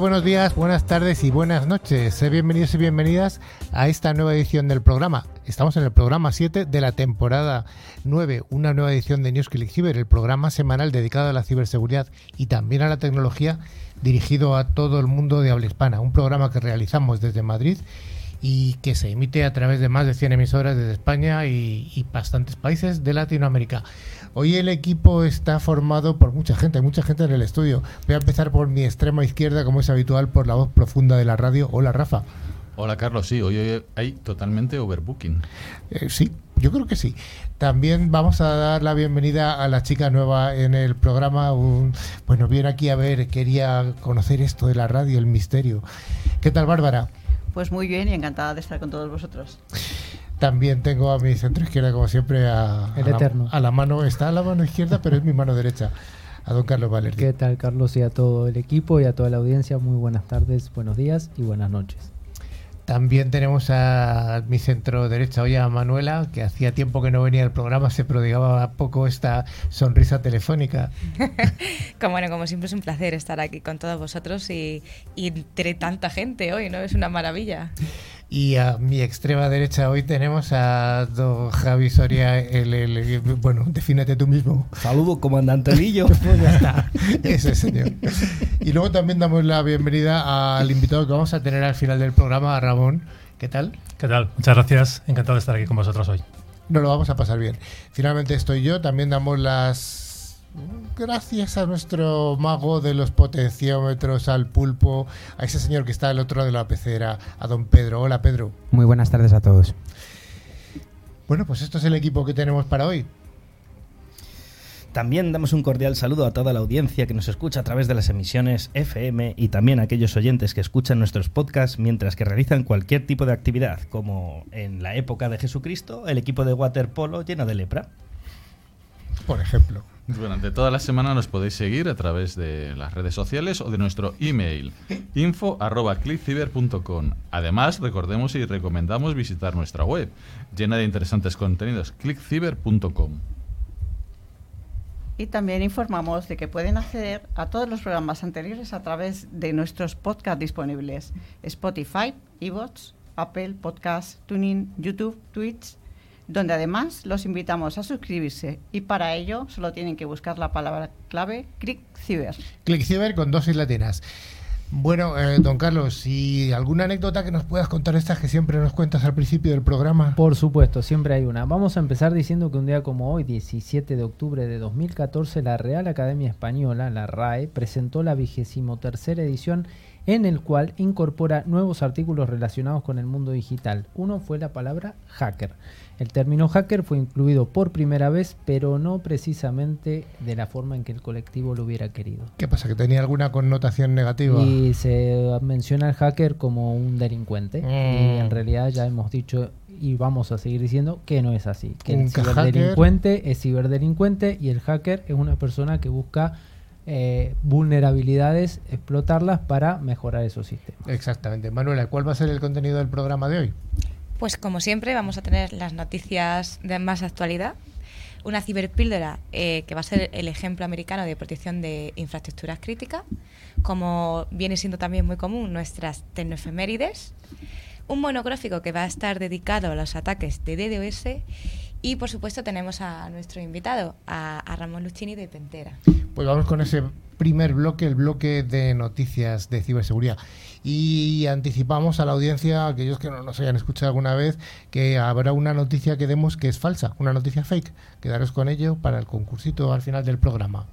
Buenos días, buenas tardes y buenas noches. Bienvenidos y bienvenidas a esta nueva edición del programa. Estamos en el programa 7 de la temporada 9, una nueva edición de News Click Cyber, el programa semanal dedicado a la ciberseguridad y también a la tecnología dirigido a todo el mundo de habla hispana. Un programa que realizamos desde Madrid y que se emite a través de más de 100 emisoras desde España y bastantes países de Latinoamérica. Hoy el equipo está formado por mucha gente, hay mucha gente en el estudio. Voy a empezar por mi extrema izquierda, como es habitual, por la voz profunda de la radio. Hola, Rafa. Hola, Carlos. Sí, hoy hay totalmente overbooking. Eh, sí, yo creo que sí. También vamos a dar la bienvenida a la chica nueva en el programa. bueno, viene aquí a ver, quería conocer esto de la radio, el misterio. ¿Qué tal, Bárbara? Pues muy bien y encantada de estar con todos vosotros. También tengo a mi centro izquierda, como siempre, a, el eterno. a la mano, está a la mano izquierda, pero es mi mano derecha, a don Carlos Valer. ¿Qué tal, Carlos? Y a todo el equipo y a toda la audiencia, muy buenas tardes, buenos días y buenas noches. También tenemos a mi centro derecha hoy a Manuela, que hacía tiempo que no venía al programa, se prodigaba poco esta sonrisa telefónica. como, bueno, como siempre es un placer estar aquí con todos vosotros y, y entre tanta gente hoy, ¿no? Es una maravilla. Y a mi extrema derecha hoy tenemos a don Javi Soria, el, bueno, defínete tú mismo. Saludos, comandante Lillo. pues ya está, ese señor. Y luego también damos la bienvenida al invitado que vamos a tener al final del programa, a Ramón. ¿Qué tal? ¿Qué tal? Muchas gracias, encantado de estar aquí con vosotros hoy. Nos lo vamos a pasar bien. Finalmente estoy yo, también damos las gracias a nuestro mago de los potenciómetros, al pulpo, a ese señor que está al otro lado de la pecera, a don Pedro. Hola Pedro. Muy buenas tardes a todos. Bueno, pues esto es el equipo que tenemos para hoy. También damos un cordial saludo a toda la audiencia que nos escucha a través de las emisiones FM y también a aquellos oyentes que escuchan nuestros podcasts mientras que realizan cualquier tipo de actividad, como en la época de Jesucristo, el equipo de waterpolo lleno de lepra. Por ejemplo. Durante toda la semana nos podéis seguir a través de las redes sociales o de nuestro email info@clickciber.com. Además, recordemos y recomendamos visitar nuestra web, llena de interesantes contenidos, clickciber.com. Y también informamos de que pueden acceder a todos los programas anteriores a través de nuestros podcasts disponibles: Spotify, Evox, Apple Podcasts, Tuning, YouTube, Twitch donde además los invitamos a suscribirse y para ello solo tienen que buscar la palabra clave ClickCiber. ClickCiber con dosis latinas. Bueno, eh, don Carlos, ¿y alguna anécdota que nos puedas contar estas que siempre nos cuentas al principio del programa? Por supuesto, siempre hay una. Vamos a empezar diciendo que un día como hoy, 17 de octubre de 2014, la Real Academia Española, la RAE, presentó la vigésimo tercera edición en el cual incorpora nuevos artículos relacionados con el mundo digital. Uno fue la palabra hacker. El término hacker fue incluido por primera vez, pero no precisamente de la forma en que el colectivo lo hubiera querido. ¿Qué pasa? ¿Que tenía alguna connotación negativa? Y se menciona al hacker como un delincuente. Y en realidad ya hemos dicho y vamos a seguir diciendo que no es así. Que el ciberdelincuente es ciberdelincuente y el hacker es una persona que busca eh, vulnerabilidades, explotarlas para mejorar esos sistemas. Exactamente. Manuela, ¿cuál va a ser el contenido del programa de hoy? Pues como siempre vamos a tener las noticias de más actualidad, una ciberpíldora eh, que va a ser el ejemplo americano de protección de infraestructuras críticas, como viene siendo también muy común nuestras tecnoefemérides, un monográfico que va a estar dedicado a los ataques de DDoS y por supuesto tenemos a nuestro invitado, a, Ramón Luchini de Pentera. Pues vamos con ese primer bloque, el bloque de noticias de ciberseguridad y anticipamos a la audiencia, aquellos que no nos hayan escuchado alguna vez, que habrá una noticia que demos que es falsa, una noticia fake. Quedaros con ello para el concursito al final del programa.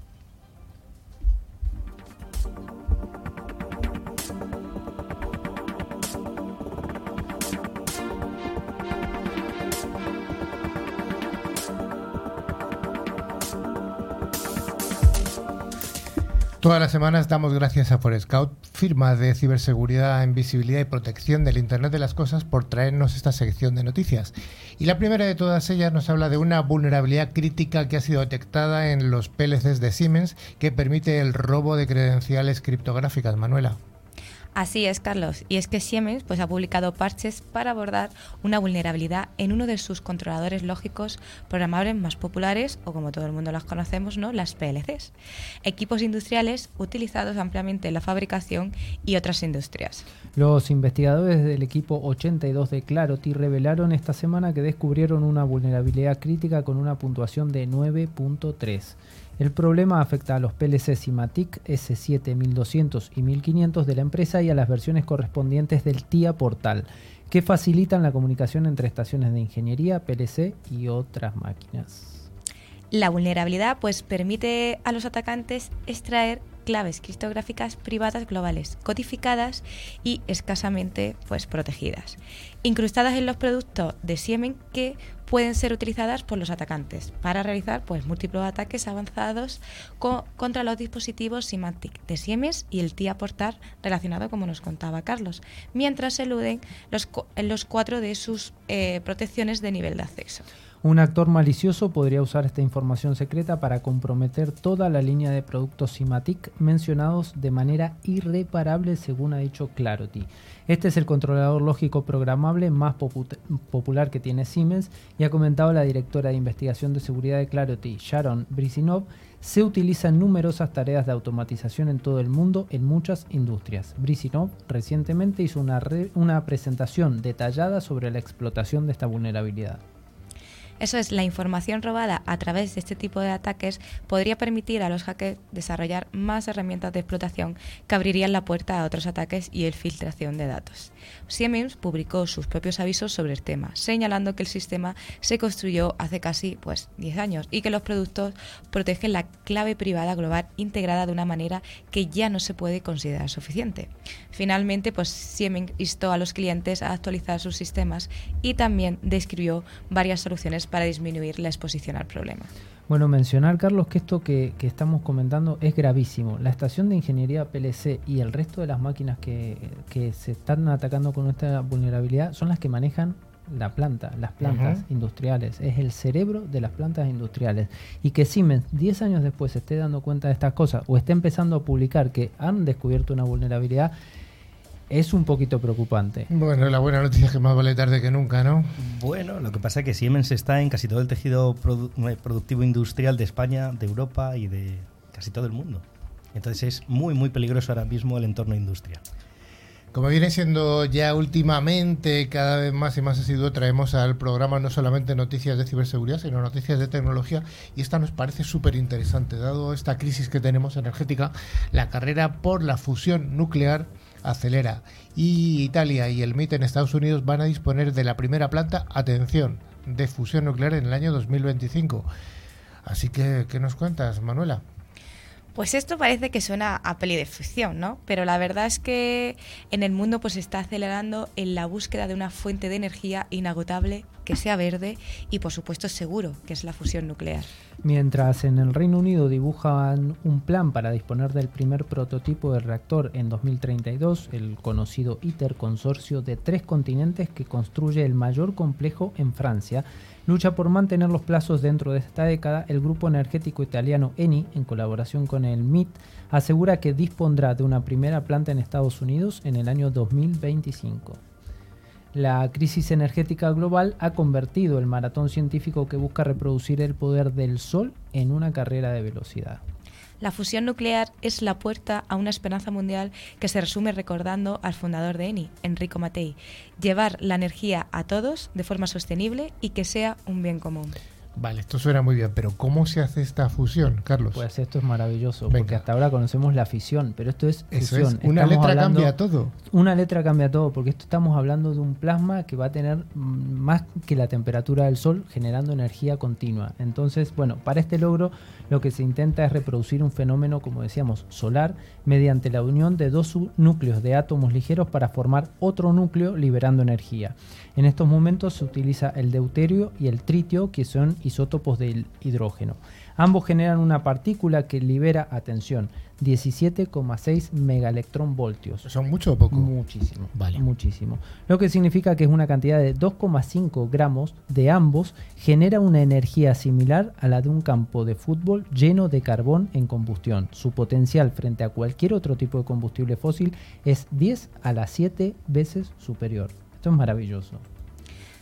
Todas las semanas damos gracias a Forescout, firma de ciberseguridad en visibilidad y protección del Internet de las Cosas, por traernos esta sección de noticias. Y la primera de todas ellas nos habla de una vulnerabilidad crítica que ha sido detectada en los PLCs de Siemens que permite el robo de credenciales criptográficas. Manuela. Así es, Carlos. Y es que Siemens pues, ha publicado parches para abordar una vulnerabilidad en uno de sus controladores lógicos programables más populares, o como todo el mundo las conocemos, ¿no? las PLCs. Equipos industriales utilizados ampliamente en la fabricación y otras industrias. Los investigadores del equipo 82 de Clarity revelaron esta semana que descubrieron una vulnerabilidad crítica con una puntuación de 9.3. El problema afecta a los PLC Simatic S7 1200 y 1500 de la empresa y a las versiones correspondientes del TIA Portal, que facilitan la comunicación entre estaciones de ingeniería, PLC y otras máquinas. La vulnerabilidad pues permite a los atacantes extraer claves criptográficas privadas globales, codificadas y escasamente pues, protegidas, incrustadas en los productos de Siemens que pueden ser utilizadas por los atacantes para realizar pues, múltiples ataques avanzados contra los dispositivos Symantec de Siemens y el TIA Portal relacionado, como nos contaba Carlos, mientras eluden los, los cuatro de sus eh, protecciones de nivel de acceso. Un actor malicioso podría usar esta información secreta para comprometer toda la línea de productos Simatic mencionados de manera irreparable según ha dicho Clarity. Este es el controlador lógico programable más popular que tiene Siemens y ha comentado la directora de investigación de seguridad de Clarity, Sharon Brisinov, se utiliza en numerosas tareas de automatización en todo el mundo en muchas industrias. Brisinov recientemente hizo una, una presentación detallada sobre la explotación de esta vulnerabilidad. Eso es, la información robada a través de este tipo de ataques podría permitir a los hackers desarrollar más herramientas de explotación que abrirían la puerta a otros ataques y el filtración de datos. Siemens publicó sus propios avisos sobre el tema, señalando que el sistema se construyó hace casi pues, 10 años y que los productos protegen la clave privada global integrada de una manera que ya no se puede considerar suficiente. Finalmente, pues, Siemens instó a los clientes a actualizar sus sistemas y también describió varias soluciones para disminuir la exposición al problema. Bueno, mencionar, Carlos, que esto que, estamos comentando es gravísimo. La estación de ingeniería PLC y el resto de las máquinas que, se están atacando con esta vulnerabilidad son las que manejan la planta, las plantas industriales. Es el cerebro de las plantas industriales. Y que Siemens, 10 años después, esté dando cuenta de estas cosas o esté empezando a publicar que han descubierto una vulnerabilidad, es un poquito preocupante. Bueno, la buena noticia es que más vale tarde que nunca, ¿no? Bueno, lo que pasa es que Siemens está en casi todo el tejido eh, productivo industrial de España, de Europa y de casi todo el mundo. Entonces es muy, muy peligroso ahora mismo el entorno industrial. Como viene siendo ya últimamente, cada vez más y más asiduo, traemos al programa no solamente noticias de ciberseguridad, sino noticias de tecnología. Y esta nos parece súper interesante, dado esta crisis que tenemos energética, la carrera por la fusión nuclear acelera y Italia y el MIT en Estados Unidos van a disponer de la primera planta, atención, de fusión nuclear en el año 2025. Así que, ¿qué nos cuentas, Manuela? Pues esto parece que suena a peli de ficción, ¿no? Pero la verdad es que en el mundo pues se está acelerando en la búsqueda de una fuente de energía inagotable que sea verde y por supuesto seguro, que es la fusión nuclear. Mientras en el Reino Unido dibujan un plan para disponer del primer prototipo de reactor en 2032, el conocido ITER consorcio de tres continentes que construye el mayor complejo en Francia, lucha por mantener los plazos dentro de esta década, el grupo energético italiano Eni, en colaboración con el MIT, asegura que dispondrá de una primera planta en Estados Unidos en el año 2025. La crisis energética global ha convertido el maratón científico que busca reproducir el poder del Sol en una carrera de velocidad. La fusión nuclear es la puerta a una esperanza mundial que se resume recordando al fundador de ENI, Enrico Mattei, llevar la energía a todos de forma sostenible y que sea un bien común. Vale, esto suena muy bien, pero ¿cómo se hace esta fusión, Carlos? Pues esto es maravilloso, porque hasta ahora conocemos la fisión, pero esto es fusión. Una letra cambia todo. Una letra cambia todo, porque esto estamos hablando de un plasma que va a tener mm, más que la temperatura del Sol, generando energía continua. Entonces, bueno, para este logro lo que se intenta es reproducir un fenómeno, como decíamos, solar, mediante la unión de dos núcleos de átomos ligeros para formar otro núcleo liberando energía. En estos momentos se utiliza el deuterio y el tritio, que son isótopos del hidrógeno. Ambos generan una partícula que libera, atención, 17,6 megaelectronvoltios. ¿Son mucho o poco? Muchísimo. Vale. Muchísimo. Lo que significa que es una cantidad de 2,5 gramos de ambos genera una energía similar a la de un campo de fútbol lleno de carbón en combustión. Su potencial frente a cualquier otro tipo de combustible fósil es 10 a las 7 veces superior. Esto es maravilloso.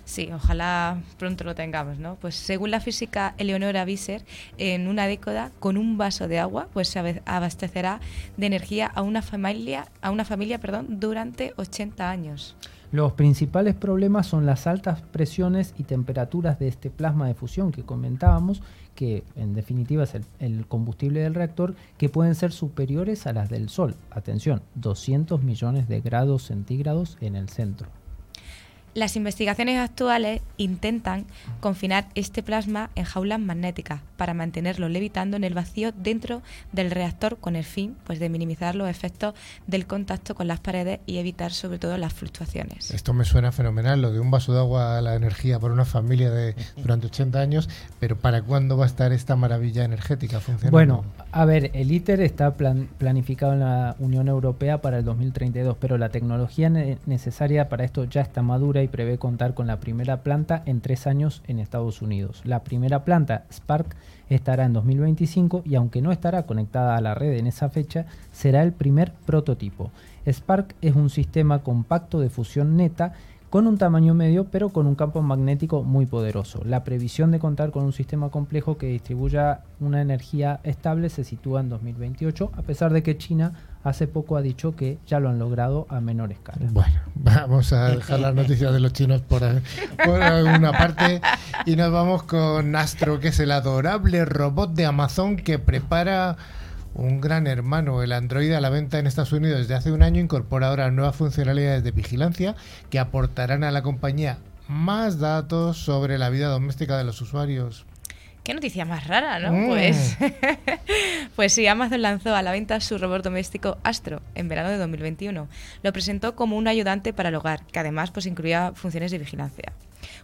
Sí, ojalá pronto lo tengamos, ¿no? Pues según la física Eleonora Visser, en una década, con un vaso de agua, pues se abastecerá de energía a una familia, a una familia, perdón, durante 80 años. Los principales problemas son las altas presiones y temperaturas de este plasma de fusión que comentábamos, que en definitiva es el, el combustible del reactor, que pueden ser superiores a las del Sol. Atención, 200 millones de grados centígrados en el centro. Las investigaciones actuales intentan confinar este plasma en jaulas magnéticas para mantenerlo levitando en el vacío dentro del reactor con el fin pues, de minimizar los efectos del contacto con las paredes y evitar sobre todo las fluctuaciones. Esto me suena fenomenal, lo de un vaso de agua a la energía para una familia de durante 80 años, pero ¿para cuándo va a estar esta maravilla energética funcionando? Bueno, a ver, el ITER está plan- planificado en la Unión Europea para el 2032, pero la tecnología ne- necesaria para esto ya está madura y prevé contar con la primera planta en tres años en Estados Unidos. La primera planta, Spark, estará en 2025 y aunque no estará conectada a la red en esa fecha, será el primer prototipo. Spark es un sistema compacto de fusión neta con un tamaño medio pero con un campo magnético muy poderoso. La previsión de contar con un sistema complejo que distribuya una energía estable se sitúa en 2028, a pesar de que China hace poco ha dicho que ya lo han logrado a menor escala. Bueno, vamos a dejar las noticias de los chinos por, por alguna parte y nos vamos con Astro, que es el adorable robot de Amazon que prepara un gran hermano, el Android a la venta en Estados Unidos desde hace un año, incorpora ahora nuevas funcionalidades de vigilancia que aportarán a la compañía más datos sobre la vida doméstica de los usuarios. Qué noticia más rara, ¿no? Mm. Pues, pues sí, Amazon lanzó a la venta su robot doméstico Astro en verano de 2021. Lo presentó como un ayudante para el hogar, que además pues incluía funciones de vigilancia.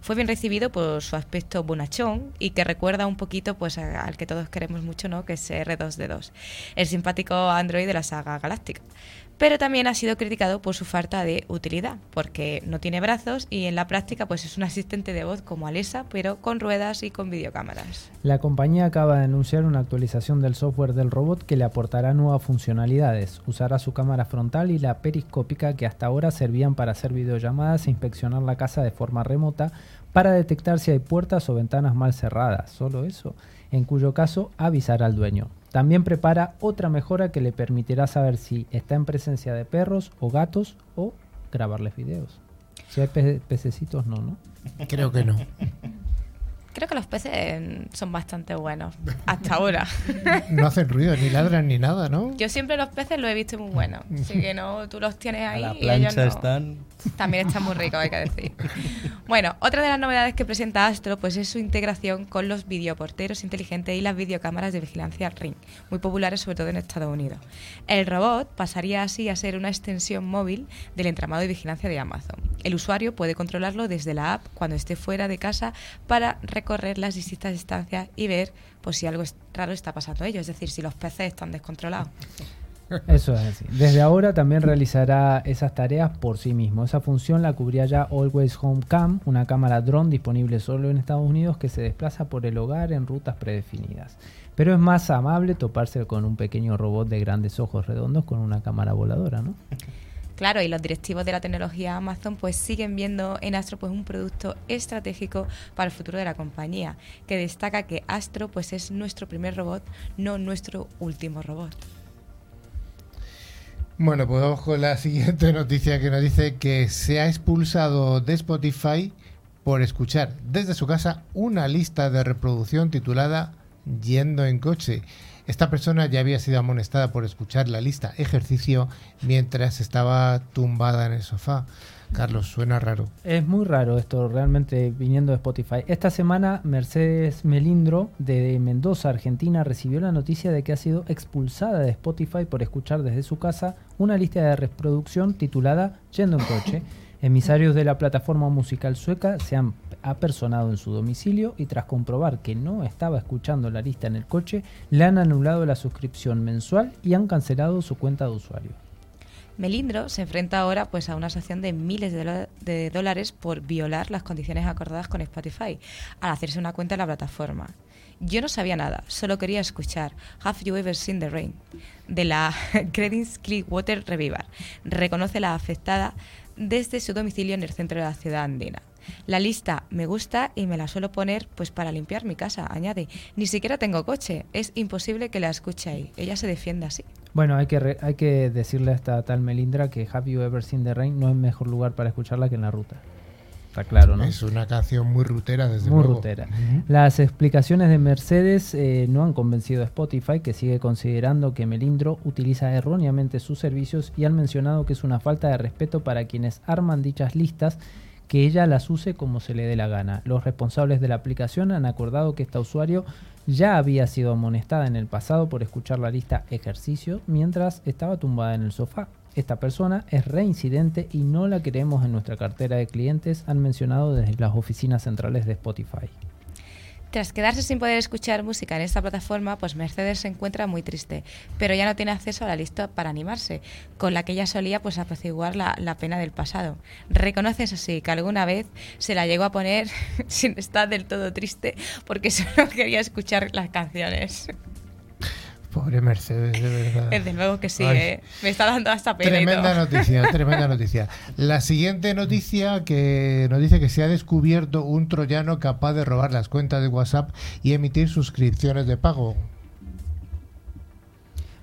Fue bien recibido por su aspecto bonachón y que recuerda un poquito pues a- al que todos queremos mucho, ¿no? Que es R2D2, el simpático Android de la saga Galáctica. Pero también ha sido criticado por su falta de utilidad, porque no tiene brazos y en la práctica pues es un asistente de voz como Alexa, pero con ruedas y con videocámaras. La compañía acaba de anunciar una actualización del software del robot que le aportará nuevas funcionalidades. Usará su cámara frontal y la periscópica que hasta ahora servían para hacer videollamadas e inspeccionar la casa de forma remota para detectar si hay puertas o ventanas mal cerradas. Solo eso. En cuyo caso avisará al dueño. También prepara otra mejora que le permitirá saber si está en presencia de perros o gatos o grabarles videos. Si hay pe- pececitos, no, ¿no? Creo que no. Creo que los peces son bastante buenos, hasta ahora. No hacen ruido, ni ladran ni nada, ¿no? Yo siempre los peces los he visto muy buenos, así que no, tú los tienes A ahí y ellos no. están. También están muy ricos, hay que decir. Bueno, otra de las novedades que presenta Astro pues es su integración con los videoporteros inteligentes y las videocámaras de vigilancia Ring, muy populares sobre todo en Estados Unidos. El robot pasaría así a ser una extensión móvil del entramado de vigilancia de Amazon. El usuario puede controlarlo desde la app cuando esté fuera de casa para recorrer las distintas estancias y ver pues, si algo raro está pasando a ellos, es decir, si los peces están descontrolados. Eso es así. Desde ahora también realizará esas tareas por sí mismo. Esa función la cubría ya Always Home Cam, una cámara drone disponible solo en Estados Unidos que se desplaza por el hogar en rutas predefinidas. Pero es más amable toparse con un pequeño robot de grandes ojos redondos con una cámara voladora, ¿no? Claro, y los directivos de la tecnología Amazon pues siguen viendo en Astro pues un producto estratégico para el futuro de la compañía, que destaca que Astro pues es nuestro primer robot, no nuestro último robot. Bueno, pues vamos con la siguiente noticia que nos dice que se ha expulsado de Spotify por escuchar desde su casa una lista de reproducción titulada Yendo en coche. Esta persona ya había sido amonestada por escuchar la lista ejercicio mientras estaba tumbada en el sofá. Carlos, suena raro. Es muy raro esto realmente viniendo de Spotify. Esta semana Mercedes Melindro de Mendoza, Argentina, recibió la noticia de que ha sido expulsada de Spotify por escuchar desde su casa una lista de reproducción titulada Yendo en coche. Emisarios de la plataforma musical sueca se han apersonado en su domicilio y tras comprobar que no estaba escuchando la lista en el coche, le han anulado la suscripción mensual y han cancelado su cuenta de usuario. Melindro se enfrenta ahora pues a una sanción de miles de, dólares por violar las condiciones acordadas con Spotify al hacerse una cuenta en la plataforma. Yo no sabía nada, solo quería escuchar Have You Ever Seen the Rain de la Credence Clearwater Revival. Reconoce la afectada desde su domicilio en el centro de la ciudad andina. La lista me gusta y me la suelo poner pues para limpiar mi casa, añade. Ni siquiera tengo coche, es imposible que la escuche ahí. Ella se defiende así. Bueno, hay que, hay que decirle a esta tal Melindra que Have You Ever Seen the Rain no es mejor lugar para escucharla que en la ruta. Está claro, ¿no? Es una canción muy rutera, desde muy rutera. Las explicaciones de Mercedes eh, no han convencido a Spotify, que sigue considerando que Melindro utiliza erróneamente sus servicios y han mencionado que es una falta de respeto para quienes arman dichas listas que ella las use como se le dé la gana. Los responsables de la aplicación han acordado que esta usuario ya había sido amonestada en el pasado por escuchar la lista ejercicio mientras estaba tumbada en el sofá. Esta persona es reincidente y no la queremos en nuestra cartera de clientes, han mencionado desde las oficinas centrales de Spotify. Tras quedarse sin poder escuchar música en esta plataforma, pues Mercedes se encuentra muy triste, pero ya no tiene acceso a la lista para animarse, con la que ella solía pues apaciguar la, la pena del pasado. Reconoce eso que alguna vez se la llegó a poner sin estar del todo triste porque solo quería escuchar las canciones. Pobre Mercedes, de verdad. Desde luego que sí, eh. me está dando hasta pena. Tremenda noticia, tremenda noticia. La siguiente noticia que nos dice que se ha descubierto un troyano capaz de robar las cuentas de WhatsApp y emitir suscripciones de pago.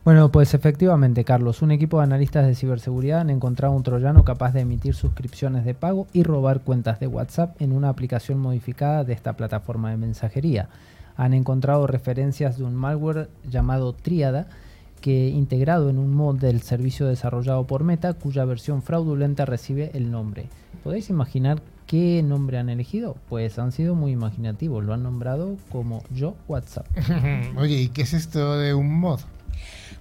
Bueno, pues efectivamente, Carlos, un equipo de analistas de ciberseguridad han encontrado un troyano capaz de emitir suscripciones de pago y robar cuentas de WhatsApp en una aplicación modificada de esta plataforma de mensajería han encontrado referencias de un malware llamado Triada, que integrado en un mod del servicio desarrollado por Meta, cuya versión fraudulenta recibe el nombre. ¿Podéis imaginar qué nombre han elegido? Pues han sido muy imaginativos, lo han nombrado como Yo WhatsApp. Oye, ¿y qué es esto de un mod?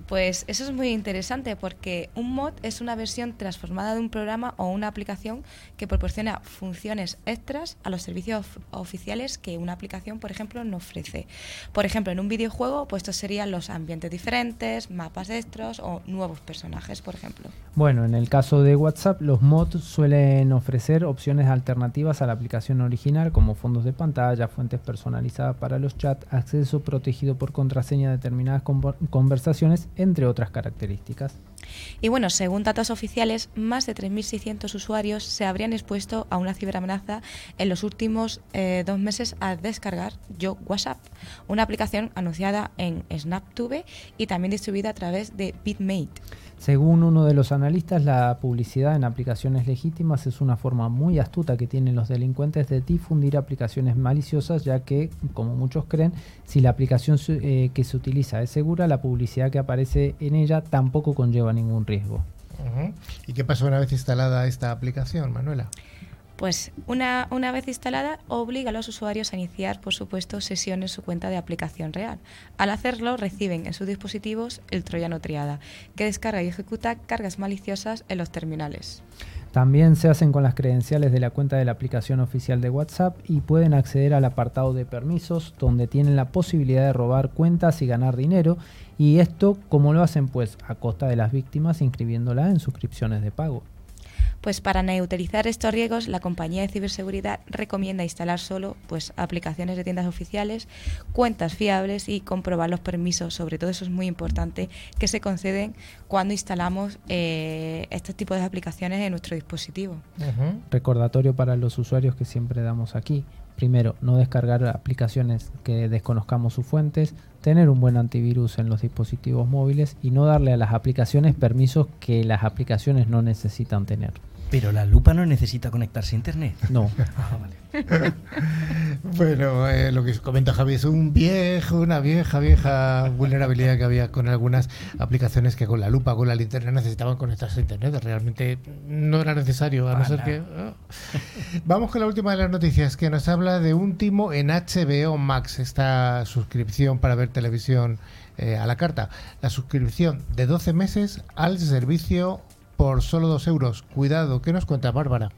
Pues eso es muy interesante porque un mod es una versión transformada de un programa o una aplicación que proporciona funciones extras a los servicios oficiales que una aplicación, por ejemplo, no ofrece. Por ejemplo, en un videojuego, pues estos serían los ambientes diferentes, mapas extras o nuevos personajes, por ejemplo. Bueno, en el caso de WhatsApp, los mods suelen ofrecer opciones alternativas a la aplicación original, como fondos de pantalla, fuentes personalizadas para los chats, acceso protegido por contraseña de determinadas conversaciones entre otras características. Y bueno, según datos oficiales, más de 3.600 usuarios se habrían expuesto a una ciberamenaza en los últimos eh, dos meses al descargar Yo WhatsApp, una aplicación anunciada en SnapTube y también distribuida a través de Bitmate. Según uno de los analistas, la publicidad en aplicaciones legítimas es una forma muy astuta que tienen los delincuentes de difundir aplicaciones maliciosas, ya que, como muchos creen, si la aplicación eh, que se utiliza es segura, la publicidad que aparece en ella tampoco conlleva ningún riesgo. ¿Y qué pasa una vez instalada esta aplicación, Manuela? Pues una, una, vez instalada, obliga a los usuarios a iniciar, por supuesto, sesión en su cuenta de aplicación real. Al hacerlo, reciben en sus dispositivos el troyano triada, que descarga y ejecuta cargas maliciosas en los terminales. También se hacen con las credenciales de la cuenta de la aplicación oficial de WhatsApp y pueden acceder al apartado de permisos, donde tienen la posibilidad de robar cuentas y ganar dinero. Y esto, ¿cómo lo hacen? Pues a costa de las víctimas, inscribiéndolas en suscripciones de pago. Pues para neutralizar estos riesgos, la compañía de ciberseguridad recomienda instalar solo pues, aplicaciones de tiendas oficiales, cuentas fiables y comprobar los permisos, sobre todo eso es muy importante, que se conceden cuando instalamos eh, estos tipos de aplicaciones en nuestro dispositivo. Recordatorio para los usuarios que siempre damos aquí. Primero, no descargar aplicaciones que desconozcamos sus fuentes, tener un buen antivirus en los dispositivos móviles y no darle a las aplicaciones permisos que las aplicaciones no necesitan tener. Pero la lupa no necesita conectarse a internet. No. Ah, bueno, eh, lo que comenta Javi es un viejo, una vieja, vieja vulnerabilidad que había con algunas aplicaciones que con la lupa, con la linterna necesitaban conectarse a internet. Realmente no era necesario, a no ser que. Vamos con la última de las noticias que nos habla de un timo en HBO Max, esta suscripción para ver televisión eh, a la carta. La suscripción de 12 meses al servicio por solo dos euros. Cuidado, ¿qué nos cuenta Bárbara?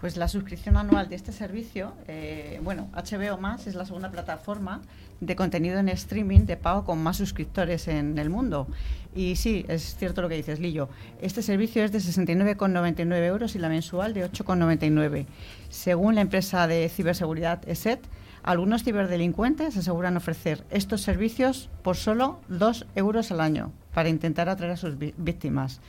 Pues la suscripción anual de este servicio, eh, bueno, HBO Más es la segunda plataforma de contenido en streaming de pago con más suscriptores en el mundo. Y sí, es cierto lo que dices, Lillo. Este servicio es de 69,99 euros y la mensual de 8,99. Según la empresa de ciberseguridad ESET, algunos ciberdelincuentes aseguran ofrecer estos servicios por solo 2 euros al año para intentar atraer a sus víctimas.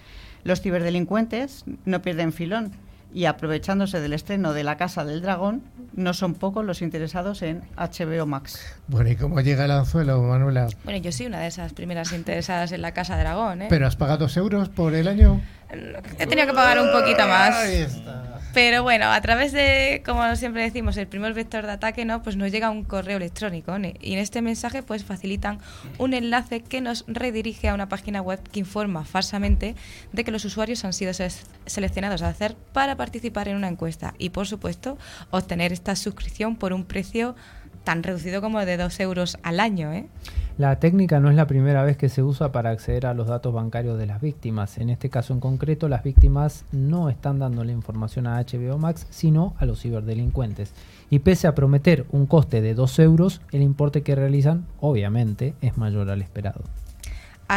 Los ciberdelincuentes no pierden filón y aprovechándose del estreno de La Casa del Dragón, no son pocos los interesados en HBO Max. Bueno, ¿y cómo llega el anzuelo, Manuela? Bueno, yo soy una de esas primeras interesadas en La Casa del Dragón. ¿eh? ¿Pero has pagado dos euros por el año? He tenido que pagar un poquito más. Ahí está. Pero bueno, a través de, como siempre decimos, el primer vector de ataque, ¿no? Pues nos llega un correo electrónico. Y en este mensaje, pues facilitan un enlace que nos redirige a una página web que informa falsamente de que los usuarios han sido seleccionados a hacer para participar en una encuesta. Y por supuesto, obtener esta suscripción por un precio tan reducido como de 2 euros al año. ¿eh? La técnica no es la primera vez que se usa para acceder a los datos bancarios de las víctimas. En este caso en concreto, las víctimas no están dando la información a HBO Max, sino a los ciberdelincuentes. Y pese a prometer un coste de 2 euros, el importe que realizan, obviamente, es mayor al esperado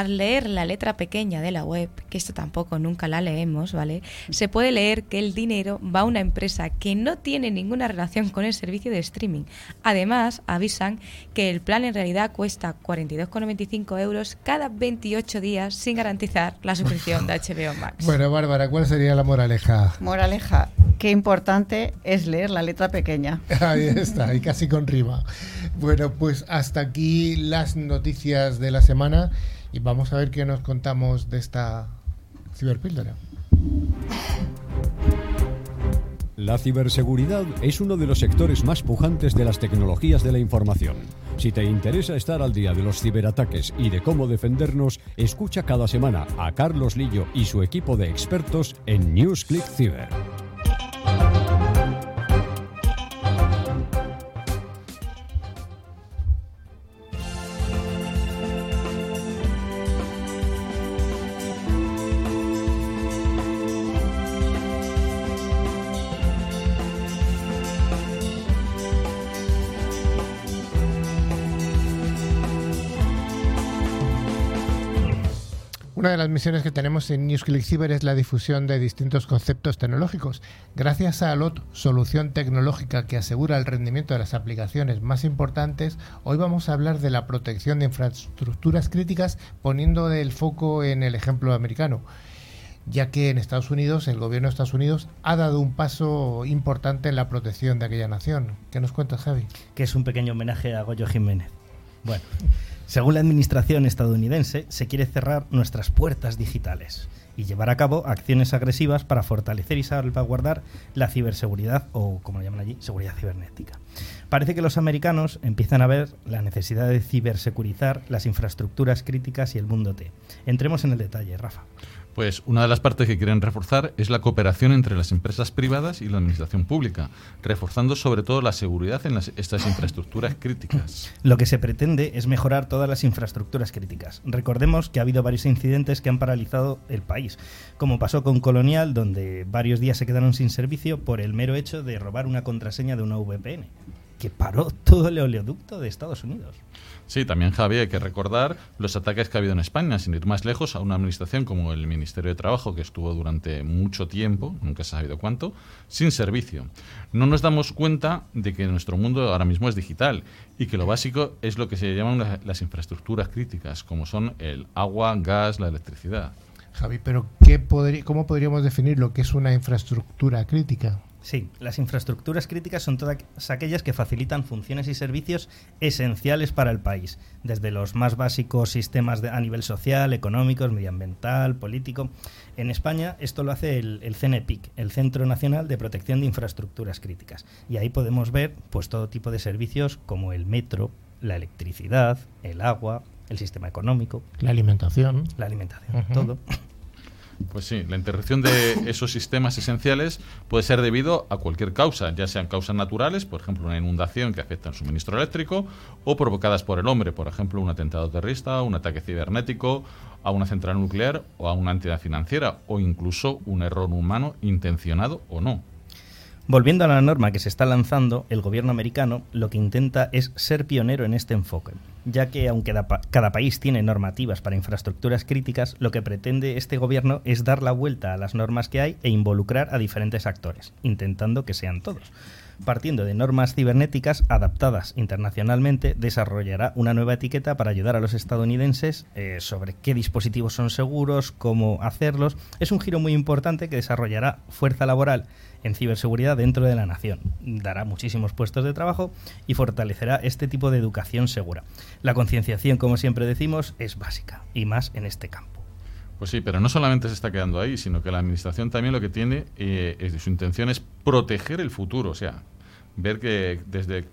al leer la letra pequeña de la web, que esto tampoco nunca la leemos, ¿vale? Se puede leer que el dinero va a una empresa que no tiene ninguna relación con el servicio de streaming. Además, avisan que el plan en realidad cuesta 42,95 euros cada 28 días sin garantizar la suscripción de HBO Max. Bueno, Bárbara, ¿cuál sería la moraleja? Moraleja, qué importante es leer la letra pequeña. Ahí está, y casi con rima. Bueno, pues hasta aquí las noticias de la semana y vamos a ver qué nos contamos de esta ciberpíldora. La ciberseguridad es uno de los sectores más pujantes de las tecnologías de la información. Si te interesa estar al día de los ciberataques y de cómo defendernos, escucha cada semana a Carlos Lillo y su equipo de expertos en NewsClick Ciber. Una de las misiones que tenemos en NewsClick Cyber es la difusión de distintos conceptos tecnológicos. Gracias a LOT, solución tecnológica que asegura el rendimiento de las aplicaciones más importantes, hoy vamos a hablar de la protección de infraestructuras críticas poniendo el foco en el ejemplo americano ya que en Estados Unidos, el gobierno de Estados Unidos ha dado un paso importante en la protección de aquella nación. ¿Qué nos cuentas, Javi? Que es un pequeño homenaje a Goyo Jiménez. Bueno, según la administración estadounidense, se quiere cerrar nuestras puertas digitales y llevar a cabo acciones agresivas para fortalecer y salvaguardar la ciberseguridad o, como lo llaman allí, seguridad cibernética. Parece que los americanos empiezan a ver la necesidad de cibersecurizar las infraestructuras críticas y el mundo T. Entremos en el detalle, Rafa. Pues una de las partes que quieren reforzar es la cooperación entre las empresas privadas y la administración pública, reforzando sobre todo la seguridad en estas infraestructuras críticas. Lo que se pretende es mejorar todas las infraestructuras críticas. Recordemos que ha habido varios incidentes que han paralizado el país, como pasó con Colonial, donde varios días se quedaron sin servicio por el mero hecho de robar una contraseña de una VPN, que paró todo el oleoducto de Estados Unidos. Sí, también Javi, hay que recordar los ataques que ha habido en España, sin ir más lejos, a una administración como el Ministerio de Trabajo, que estuvo durante mucho tiempo, nunca se ha sabido cuánto, sin servicio. No nos damos cuenta de que nuestro mundo ahora mismo es digital y que lo básico es lo que se llaman las infraestructuras críticas, como son el agua, gas, la electricidad. Javi, pero ¿qué ¿cómo podríamos definir lo que es una infraestructura crítica? Sí, las infraestructuras críticas son todas aquellas que facilitan funciones y servicios esenciales para el país, desde los más básicos sistemas a nivel social, económico, medioambiental, político. En España esto lo hace el, el, CNEPIC, el Centro Nacional de Protección de Infraestructuras Críticas. Y ahí podemos ver pues, todo tipo de servicios como el metro, la electricidad, el agua, el sistema económico. La alimentación. La alimentación, todo. Pues sí, la interrupción de esos sistemas esenciales puede ser debido a cualquier causa, ya sean causas naturales, por ejemplo una inundación que afecta al suministro eléctrico, o provocadas por el hombre, por ejemplo un atentado terrorista, un ataque cibernético, a una central nuclear o a una entidad financiera, o incluso un error humano intencionado o no. Volviendo a la norma que se está lanzando, el gobierno americano lo que intenta es ser pionero en este enfoque, ya que aunque cada país tiene normativas para infraestructuras críticas, lo que pretende este gobierno es dar la vuelta a las normas que hay e involucrar a diferentes actores, intentando que sean todos. Partiendo de normas cibernéticas adaptadas internacionalmente, desarrollará una nueva etiqueta para ayudar a los estadounidenses eh, sobre qué dispositivos son seguros, cómo hacerlos. Es un giro muy importante que desarrollará fuerza laboral en ciberseguridad dentro de la nación. Dará muchísimos puestos de trabajo y fortalecerá este tipo de educación segura. La concienciación, como siempre decimos, es básica, y más en este campo. Pues sí, pero no solamente se está quedando ahí, sino que la administración también lo que tiene, eh, es, su intención es proteger el futuro, o sea, ver que desde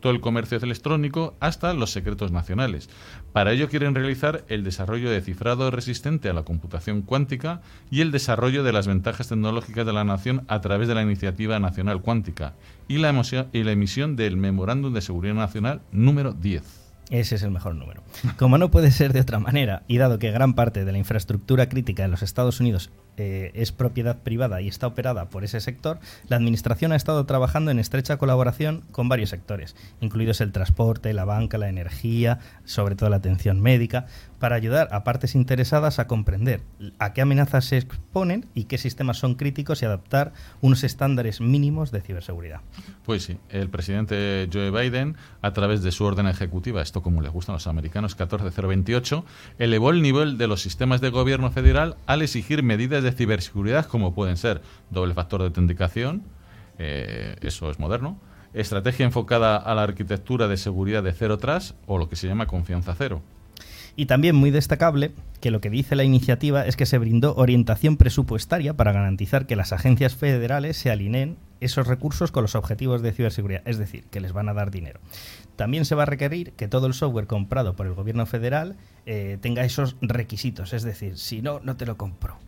todo el comercio electrónico hasta los secretos nacionales. Para ello quieren realizar el desarrollo de cifrado resistente a la computación cuántica y el desarrollo de las ventajas tecnológicas de la nación a través de la Iniciativa Nacional Cuántica y la, y la emisión del Memorándum de Seguridad Nacional número 10. Ese es el mejor número. Como no puede ser de otra manera, y dado que gran parte de la infraestructura crítica en los Estados Unidos eh, es propiedad privada y está operada por ese sector, la Administración ha estado trabajando en estrecha colaboración con varios sectores, incluidos el transporte, la banca, la energía, sobre todo la atención médica, para ayudar a partes interesadas a comprender a qué amenazas se exponen y qué sistemas son críticos y adaptar unos estándares mínimos de ciberseguridad. Pues sí, el presidente Joe Biden, a través de su orden ejecutiva, esto como les gustan los americanos, 14028, elevó el nivel de los sistemas de gobierno federal al exigir medidas de ciberseguridad como pueden ser doble factor de autenticación, eh, eso es moderno, estrategia enfocada a la arquitectura de seguridad de cero tras o lo que se llama confianza cero. Y también muy destacable que lo que dice la iniciativa es que se brindó orientación presupuestaria para garantizar que las agencias federales se alineen esos recursos con los objetivos de ciberseguridad, es decir, que les van a dar dinero. También se va a requerir que todo el software comprado por el gobierno federal eh, tenga esos requisitos, es decir, si no, no te lo compro.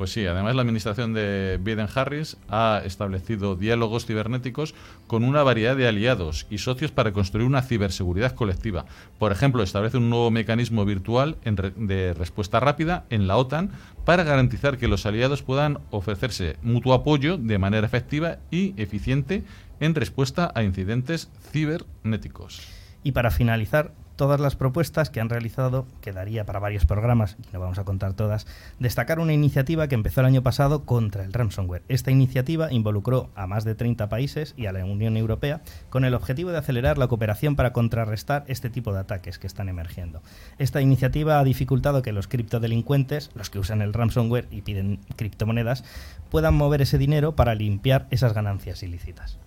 Pues sí, además la administración de Biden-Harris ha establecido diálogos cibernéticos con una variedad de aliados y socios para construir una ciberseguridad colectiva. Por ejemplo, establece un nuevo mecanismo virtual de respuesta rápida en la OTAN para garantizar que los aliados puedan ofrecerse mutuo apoyo de manera efectiva y eficiente en respuesta a incidentes cibernéticos. Y para finalizar, todas las propuestas que han realizado, quedaría para varios programas, y no vamos a contar todas, destacar una iniciativa que empezó el año pasado contra el ransomware. Esta iniciativa involucró a más de 30 países y a la Unión Europea con el objetivo de acelerar la cooperación para contrarrestar este tipo de ataques que están emergiendo. Esta iniciativa ha dificultado que los criptodelincuentes, los que usan el ransomware y piden criptomonedas, puedan mover ese dinero para limpiar esas ganancias ilícitas.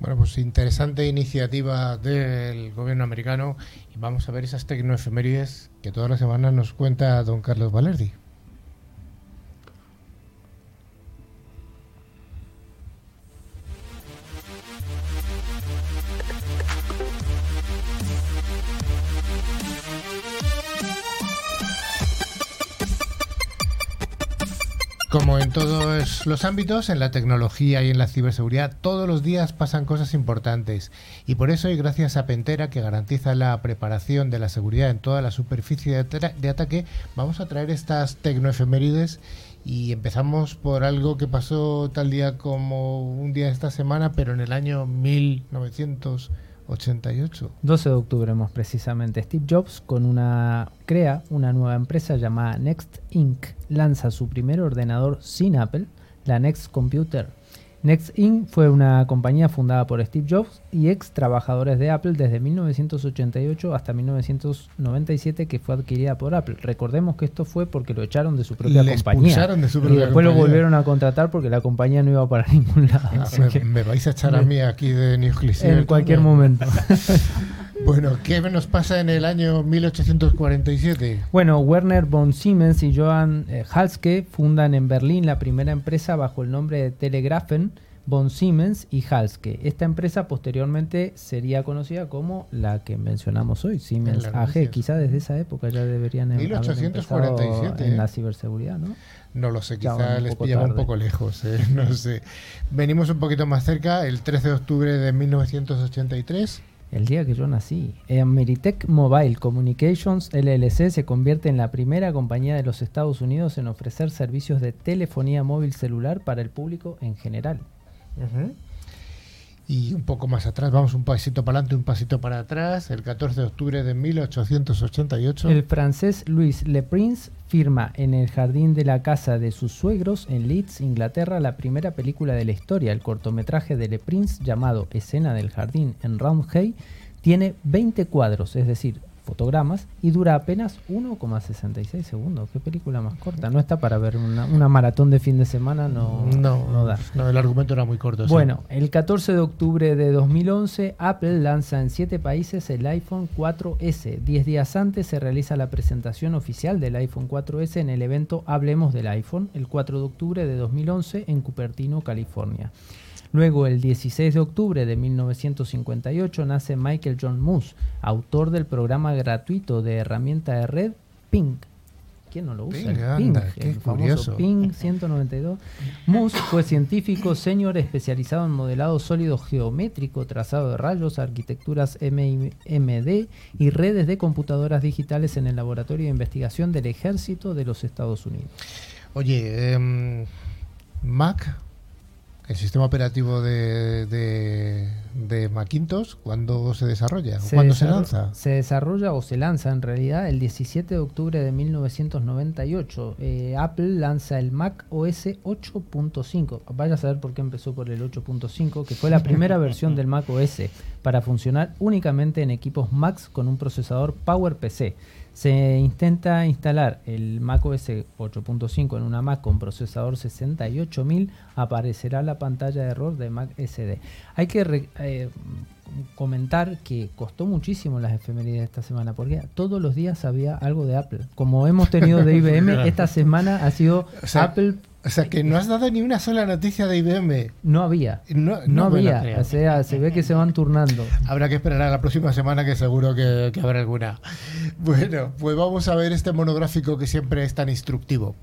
Bueno, pues interesante iniciativa del gobierno americano y vamos a ver esas tecnoefemérides que todas las semanas nos cuenta don Carlos Valerdi. En todos los ámbitos, en la tecnología y en la ciberseguridad, todos los días pasan cosas importantes. Y por eso, y gracias a Pentera, que garantiza la preparación de la seguridad en toda la superficie de, ataque, vamos a traer estas tecnoefemérides y empezamos por algo que pasó tal día como un día de esta semana, pero en el año 1900. 88. 12 de octubre más precisamente. Steve Jobs con una crea una nueva empresa llamada Next Inc. Lanza su primer ordenador sin Apple, la Next Computer Next Inc. fue una compañía fundada por Steve Jobs y ex trabajadores de Apple desde 1988 hasta 1997 que fue adquirida por Apple. Recordemos que esto fue porque lo echaron de su propia compañía. y después lo volvieron a contratar porque la compañía no iba para ningún lado. Ah, me, vais a echar a mí aquí de Nucleus. En cualquier momento. Bueno, ¿qué nos pasa en el año 1847? Bueno, Werner von Siemens y Johann eh, Halske fundan en Berlín la primera empresa bajo el nombre de Telegrafen von Siemens y Halske. Esta empresa posteriormente sería conocida como la que mencionamos hoy, Siemens AG. Quizá desde esa época ya deberían 1847, en la ciberseguridad, ¿no? No lo sé, quizá les pillaba un poco lejos, ¿eh? no sé. Venimos un poquito más cerca, el 13 de octubre de 1983 el día que yo nací. Ameritech Mobile Communications LLC se convierte en la primera compañía de los Estados Unidos en ofrecer servicios de telefonía móvil celular para el público en general. Y un poco más atrás, vamos un pasito para adelante, un pasito para atrás, el 14 de octubre de 1888. El francés Louis Le Prince firma en el jardín de la casa de sus suegros en Leeds, Inglaterra, la primera película de la historia. El cortometraje de Le Prince, llamado Escena del jardín en Roundhay, tiene 20 cuadros, es decir, fotogramas y dura apenas 1,66 segundos. Qué película más corta. No está para ver una, una maratón de fin de semana, no, no, no da. No, el argumento era muy corto. sí. Bueno, el 14 de octubre de 2011, Apple lanza en siete países el iPhone 4S. Diez días antes se realiza la presentación oficial del iPhone 4S en el evento Hablemos del iPhone, el 4 de octubre de 2011 en Cupertino, California. Luego, el 16 de octubre de 1958, nace Michael John Moose, autor del programa gratuito de herramienta de red Ping. ¿Quién no lo usa? Ping, El anda, Ping, qué el famoso curioso. Ping 192. Moose fue científico senior especializado en modelado sólido geométrico, trazado de rayos, arquitecturas MD y redes de computadoras digitales en el Laboratorio de Investigación del Ejército de los Estados Unidos. Oye, em, Mac, el sistema operativo de, de, de Macintosh, ¿cuándo se desarrolla? ¿Cuándo se lanza? Se desarrolla o se lanza en realidad el 17 de octubre de 1998. Eh, Apple lanza el Mac OS 8.5. Vaya a saber por qué empezó por el 8.5, que fue la primera versión del Mac OS para funcionar únicamente en equipos Macs con un procesador PowerPC. Se intenta instalar el Mac OS 8.5 en una Mac con procesador 68000, aparecerá la pantalla de error de Mac SD. Hay que re- eh, comentar que costó muchísimo las efemérides de esta semana, porque todos los días había algo de Apple. Como hemos tenido de IBM, esta semana ha sido O sea, Apple, O sea, que no has dado ni una sola noticia de IBM. no había. No, había, o sea, se ve que se van turnando. Habrá que esperar a la próxima semana que seguro que, que habrá alguna. Bueno, pues vamos a ver este monográfico que siempre es tan instructivo.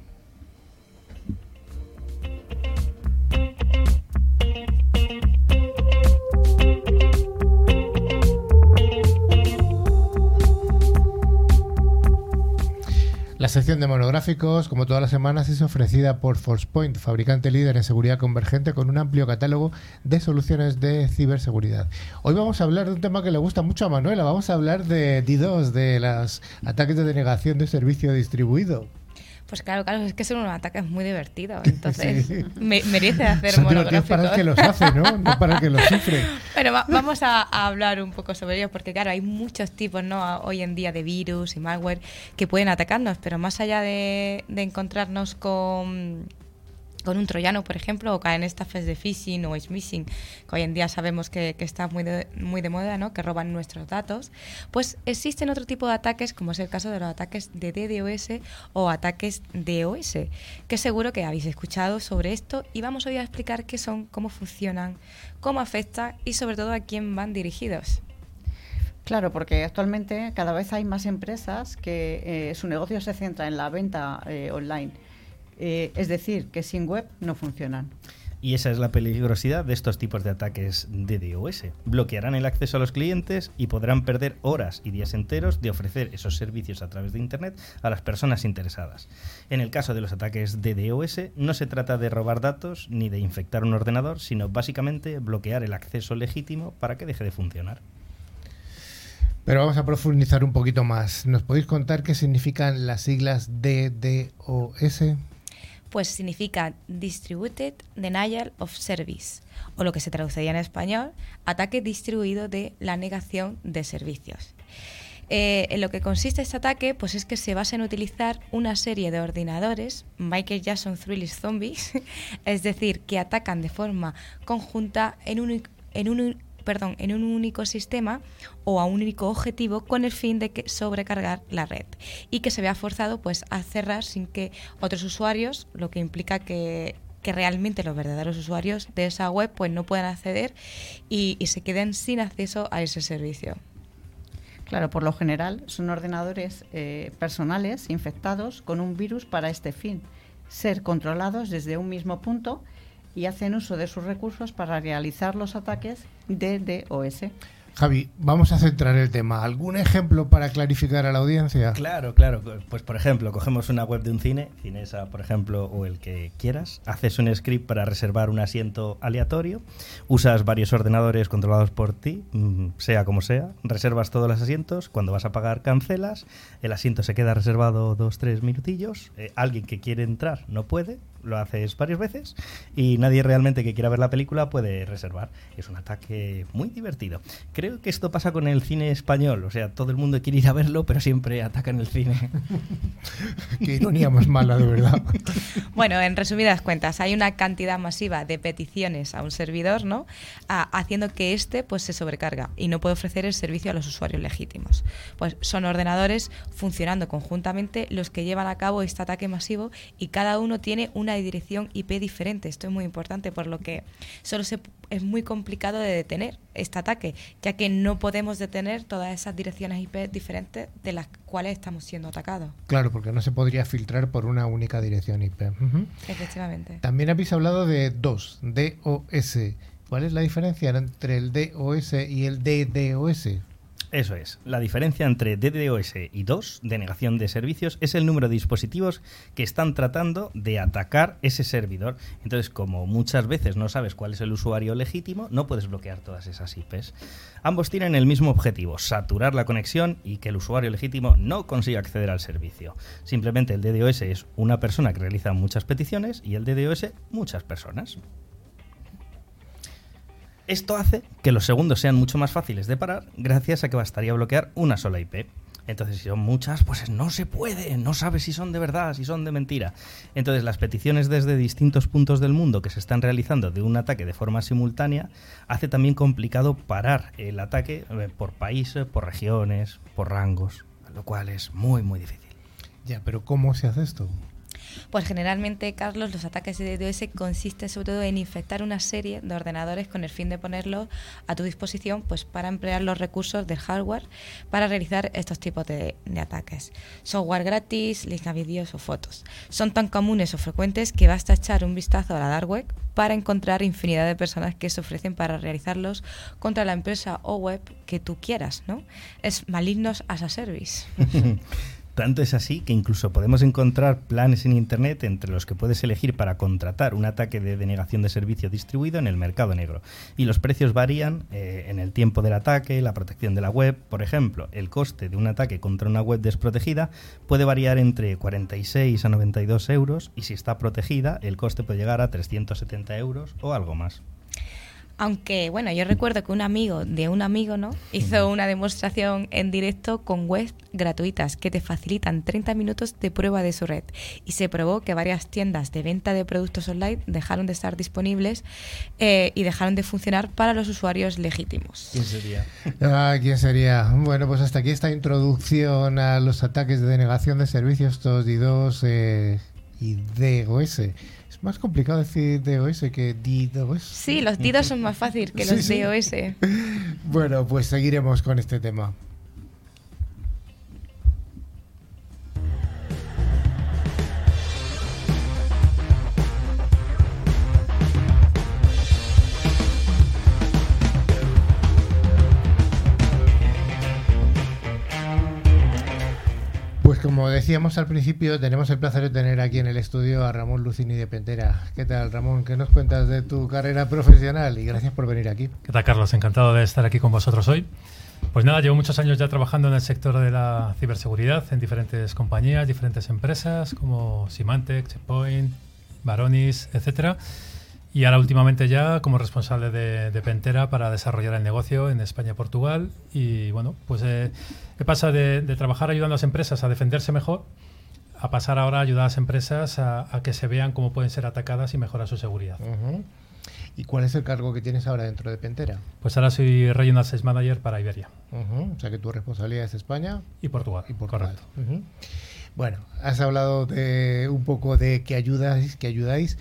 La sección de monográficos, como todas las semanas, es ofrecida por ForcePoint, fabricante líder en seguridad convergente con un amplio catálogo de soluciones de ciberseguridad. Hoy vamos a hablar de un tema que le gusta mucho a Manuela. Vamos a hablar de DDoS, de los ataques de denegación de servicio distribuido. Pues claro, claro, es que son unos ataques muy divertidos. Entonces, Sí. me- merece hacer Son divertidos para el que los monográficos. hace, ¿no? No para el que los sufre. Va- vamos a, a hablar un poco sobre ellos, porque claro, hay muchos tipos ¿no? hoy en día de virus y malware que pueden atacarnos, pero más allá de, de encontrarnos con, con un troyano, por ejemplo, o caer en estafas de phishing o smishing, que hoy en día sabemos que, que está muy de, muy de moda, ¿no? que roban nuestros datos, pues existen otro tipo de ataques, como es el caso de los ataques de DDoS o ataques DOS, que seguro que habéis escuchado sobre esto y vamos hoy a explicar qué son, cómo funcionan, cómo afectan y sobre todo a quién van dirigidos. Claro, porque actualmente cada vez hay más empresas que eh, su negocio se centra en la venta eh, online. Eh, es decir, que sin web no funcionan. Y esa es la peligrosidad de estos tipos de ataques de DOS. Bloquearán el acceso a los clientes y podrán perder horas y días enteros de ofrecer esos servicios a través de Internet a las personas interesadas. En el caso de los ataques de DOS, no se trata de robar datos ni de infectar un ordenador, sino básicamente bloquear el acceso legítimo para que deje de funcionar. Pero vamos a profundizar un poquito más. ¿Nos podéis contar qué significan las siglas DDoS? Pues significa Distributed Denial of Service, o lo que se traduciría en español, ataque distribuido de la negación de servicios. Eh, en lo que consiste este ataque, pues es que se basa en utilizar una serie de ordenadores, Michael Jackson Thrillist Zombies, es decir, que atacan de forma conjunta en un, en un, perdón, en un único sistema o a un único objetivo con el fin de que sobrecargar la red y que se vea forzado pues a cerrar sin que otros usuarios, lo que implica que que realmente los verdaderos usuarios de esa web pues no puedan acceder y, se queden sin acceso a ese servicio. Claro, por lo general son ordenadores eh, personales infectados con un virus para este fin, ser controlados desde un mismo punto y hacen uso de sus recursos para realizar los ataques de DOS. Javi, vamos a centrar el tema. ¿Algún ejemplo para clarificar a la audiencia? Claro, claro. Pues por ejemplo, cogemos una web de un cine, Cinesa, por ejemplo, o el que quieras, haces un script para reservar un asiento aleatorio, usas varios ordenadores controlados por ti, mm, sea como sea, reservas todos los asientos, cuando vas a pagar cancelas, el asiento se queda reservado dos, tres minutillos, eh, alguien que quiere entrar no puede, lo haces varias veces y nadie realmente que quiera ver la película puede reservar. Es un ataque muy divertido. Creo que esto pasa con el cine español, o sea, todo el mundo quiere ir a verlo, pero siempre atacan el cine. Qué ironía más mala, de verdad. Bueno, en resumidas cuentas, hay una cantidad masiva de peticiones a un servidor, ¿no? haciendo que éste pues, se sobrecarga y no puede ofrecer el servicio a los usuarios legítimos. Pues son ordenadores funcionando conjuntamente los que llevan a cabo este ataque masivo y cada uno tiene una dirección IP diferente. Esto es muy importante, por lo que solo se, es muy complicado de detener este ataque, ya que no podemos detener todas esas direcciones IP diferentes de las cuales estamos siendo atacados. Claro, porque no se podría filtrar por una única dirección IP. Efectivamente. También habéis hablado de dos, DOS. ¿Cuál es la diferencia entre el DOS y el DDoS? Eso es. La diferencia entre DDoS y DOS, denegación de servicios, es el número de dispositivos que están tratando de atacar ese servidor. Entonces, como muchas veces no sabes cuál es el usuario legítimo, no puedes bloquear todas esas IPs. Ambos tienen el mismo objetivo, saturar la conexión y que el usuario legítimo no consiga acceder al servicio. Simplemente el DDoS es una persona que realiza muchas peticiones y el DDoS muchas personas. Esto hace que los segundos sean mucho más fáciles de parar gracias a que bastaría bloquear una sola IP. Entonces, si son muchas, pues no se puede, no sabes si son de verdad, si son de mentira. Entonces, las peticiones desde distintos puntos del mundo que se están realizando de un ataque de forma simultánea hace también complicado parar el ataque eh, por países, por regiones, por rangos, lo cual es muy, muy difícil. Ya, pero ¿cómo se hace esto? Pues generalmente, Carlos, los ataques de DDoS consisten sobre todo en infectar una serie de ordenadores con el fin de ponerlos a tu disposición pues para emplear los recursos del hardware para realizar estos tipos de, ataques. Software gratis, links a vídeos o fotos. Son tan comunes o frecuentes que basta echar un vistazo a la dark web para encontrar infinidad de personas que se ofrecen para realizarlos contra la empresa o web que tú quieras, ¿no? Es malignos as a service. Tanto es así que incluso podemos encontrar planes en Internet entre los que puedes elegir para contratar un ataque de denegación de servicio distribuido en el mercado negro. Y los precios varían eh, en el tiempo del ataque, la protección de la web. Por ejemplo, el coste de un ataque contra una web desprotegida puede variar entre 46 a 92 euros y si está protegida el coste puede llegar a 370 euros o algo más. Aunque, bueno, yo recuerdo que un amigo de un amigo, ¿no? Hizo una demostración en directo con webs gratuitas que te facilitan 30 minutos de prueba de su red. Y se probó que varias tiendas de venta de productos online dejaron de estar disponibles eh, y dejaron de funcionar para los usuarios legítimos. ¿Quién sería? Ah, ¿quién sería? Bueno, pues hasta aquí esta introducción a los ataques de denegación de servicios, todos DDoS eh, y DOS más complicado decir DOS que DDoS. Sí, los DDoS son más fáciles que los DOS. Bueno, pues seguiremos con este tema. Decíamos al principio, tenemos el placer de tener aquí en el estudio a Ramón Lucini de Pentera. ¿Qué tal, Ramón? ¿Qué nos cuentas de tu carrera profesional? Y gracias por venir aquí. ¿Qué tal, Carlos? Encantado de estar aquí con vosotros hoy. Pues nada, llevo muchos años ya trabajando en el sector de la ciberseguridad en diferentes compañías, diferentes empresas como Symantec, Checkpoint, Varonis, etcétera y ahora últimamente ya como responsable de, Pentera para desarrollar el negocio en España y Portugal. Y bueno, pues eh, ¿qué pasa de, trabajar ayudando a las empresas a defenderse mejor a pasar ahora a ayudar a las empresas a, que se vean cómo pueden ser atacadas y mejorar su seguridad? ¿Y cuál es el cargo que tienes ahora dentro de Pentera? Pues ahora soy Regional Sales Manager para Iberia. O sea que tu responsabilidad es España y Portugal. Y Portugal. Correcto. Bueno, has hablado de un poco de que ayudáis, que ayudáis.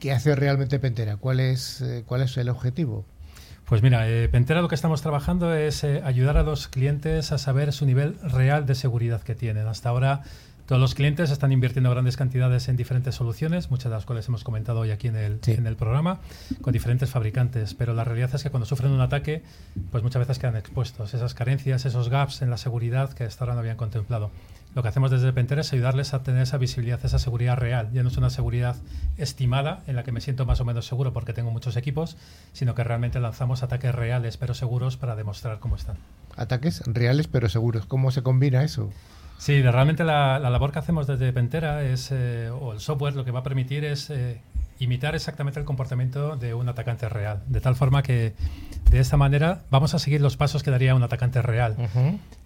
¿Qué hace realmente Pentera? ¿Cuál es, eh, cuál es el objetivo? Pues mira, eh, Pentera lo que estamos trabajando es eh, ayudar a los clientes a saber su nivel real de seguridad que tienen. Hasta ahora Todos los clientes están invirtiendo grandes cantidades en diferentes soluciones, muchas de las cuales hemos comentado hoy aquí en el, Sí. en el programa, con diferentes fabricantes. Pero la realidad es que cuando sufren un ataque, pues muchas veces quedan expuestos. Esas carencias, esos gaps en la seguridad que hasta ahora no habían contemplado. Lo que hacemos desde Pentera es ayudarles a tener esa visibilidad, esa seguridad real. Ya no es una seguridad estimada en la que me siento más o menos seguro porque tengo muchos equipos, sino que realmente lanzamos ataques reales pero seguros para demostrar cómo están. Ataques reales pero seguros. ¿Cómo se combina eso? Sí, realmente la, la labor que hacemos desde Pentera es, eh, o el software lo que va a permitir es eh, imitar exactamente el comportamiento de un atacante real. De tal forma que de esta manera vamos a seguir los pasos que daría un atacante real.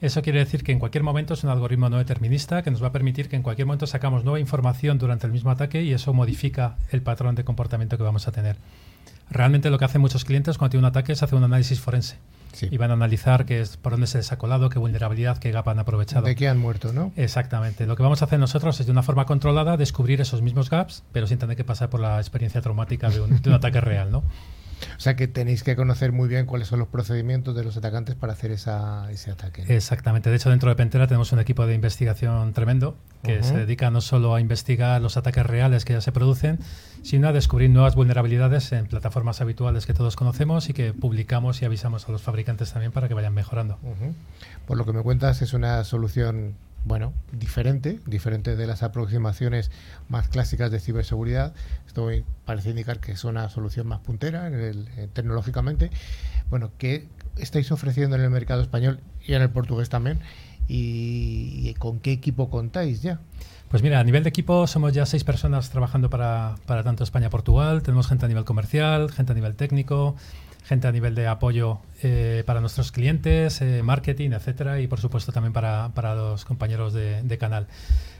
Eso quiere decir que en cualquier momento es un algoritmo no determinista que nos va a permitir que en cualquier momento sacamos nueva información durante el mismo ataque y eso modifica el patrón de comportamiento que vamos a tener. Realmente lo que hacen muchos clientes cuando tienen un ataque es hacer un análisis forense Sí. y van a analizar qué es, por dónde se les ha colado, qué vulnerabilidad, qué gap han aprovechado. ¿De qué han muerto, no? Exactamente. Lo que vamos a hacer nosotros es de una forma controlada descubrir esos mismos gaps, pero sin tener que pasar por la experiencia traumática de un, de un ataque real, ¿no? O sea que tenéis que conocer muy bien cuáles son los procedimientos de los atacantes para hacer esa, ese ataque. Exactamente. De hecho, dentro de Pentera tenemos un equipo de investigación tremendo que se dedica no solo a investigar los ataques reales que ya se producen, sino a descubrir nuevas vulnerabilidades en plataformas habituales que todos conocemos y que publicamos y avisamos a los fabricantes también para que vayan mejorando. Por lo que me cuentas, es una solución, bueno, diferente, diferente de las aproximaciones más clásicas de ciberseguridad. Esto parece indicar que es una solución más puntera en el- eh, tecnológicamente. Bueno, ¿qué estáis ofreciendo en el mercado español y en el portugués también? ¿Y, y con qué equipo contáis ya? Pues mira, a nivel de equipo somos ya seis personas trabajando para, para tanto España como Portugal. Tenemos gente a nivel comercial, gente a nivel técnico, gente a nivel de apoyo eh, para nuestros clientes, eh, marketing, etcétera, y por supuesto también para, para los compañeros de, de canal.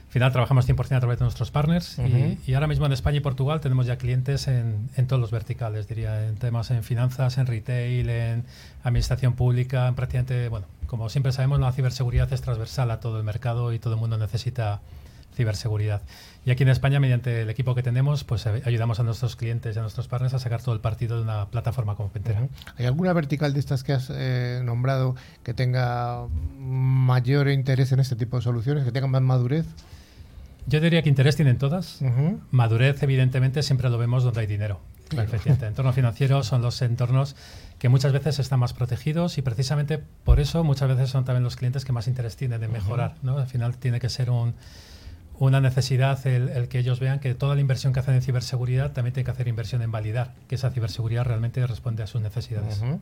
Al final trabajamos 100% a través de nuestros partners y, ahora mismo en España y Portugal tenemos ya clientes en, en todos los verticales, diría, en temas en finanzas, en retail, en administración pública, en prácticamente, bueno, como siempre sabemos, la ciberseguridad es transversal a todo el mercado y todo el mundo necesita ciberseguridad. Y aquí en España, mediante el equipo que tenemos, pues eh, ayudamos a nuestros clientes y a nuestros partners a sacar todo el partido de una plataforma como Pentera. ¿Hay alguna vertical de estas que has eh, nombrado que tenga mayor interés en este tipo de soluciones, que tenga más madurez? Yo diría que interés tienen todas. Madurez, evidentemente, siempre lo vemos donde hay dinero. Claro. Efectivamente, entornos financieros son los entornos que muchas veces están más protegidos y precisamente por eso muchas veces son también los clientes que más interés tienen en mejorar. ¿no? Al final tiene que ser un, una necesidad el, el que ellos vean que toda la inversión que hacen en ciberseguridad también tiene que hacer inversión en validar que esa ciberseguridad realmente responde a sus necesidades. Ujú.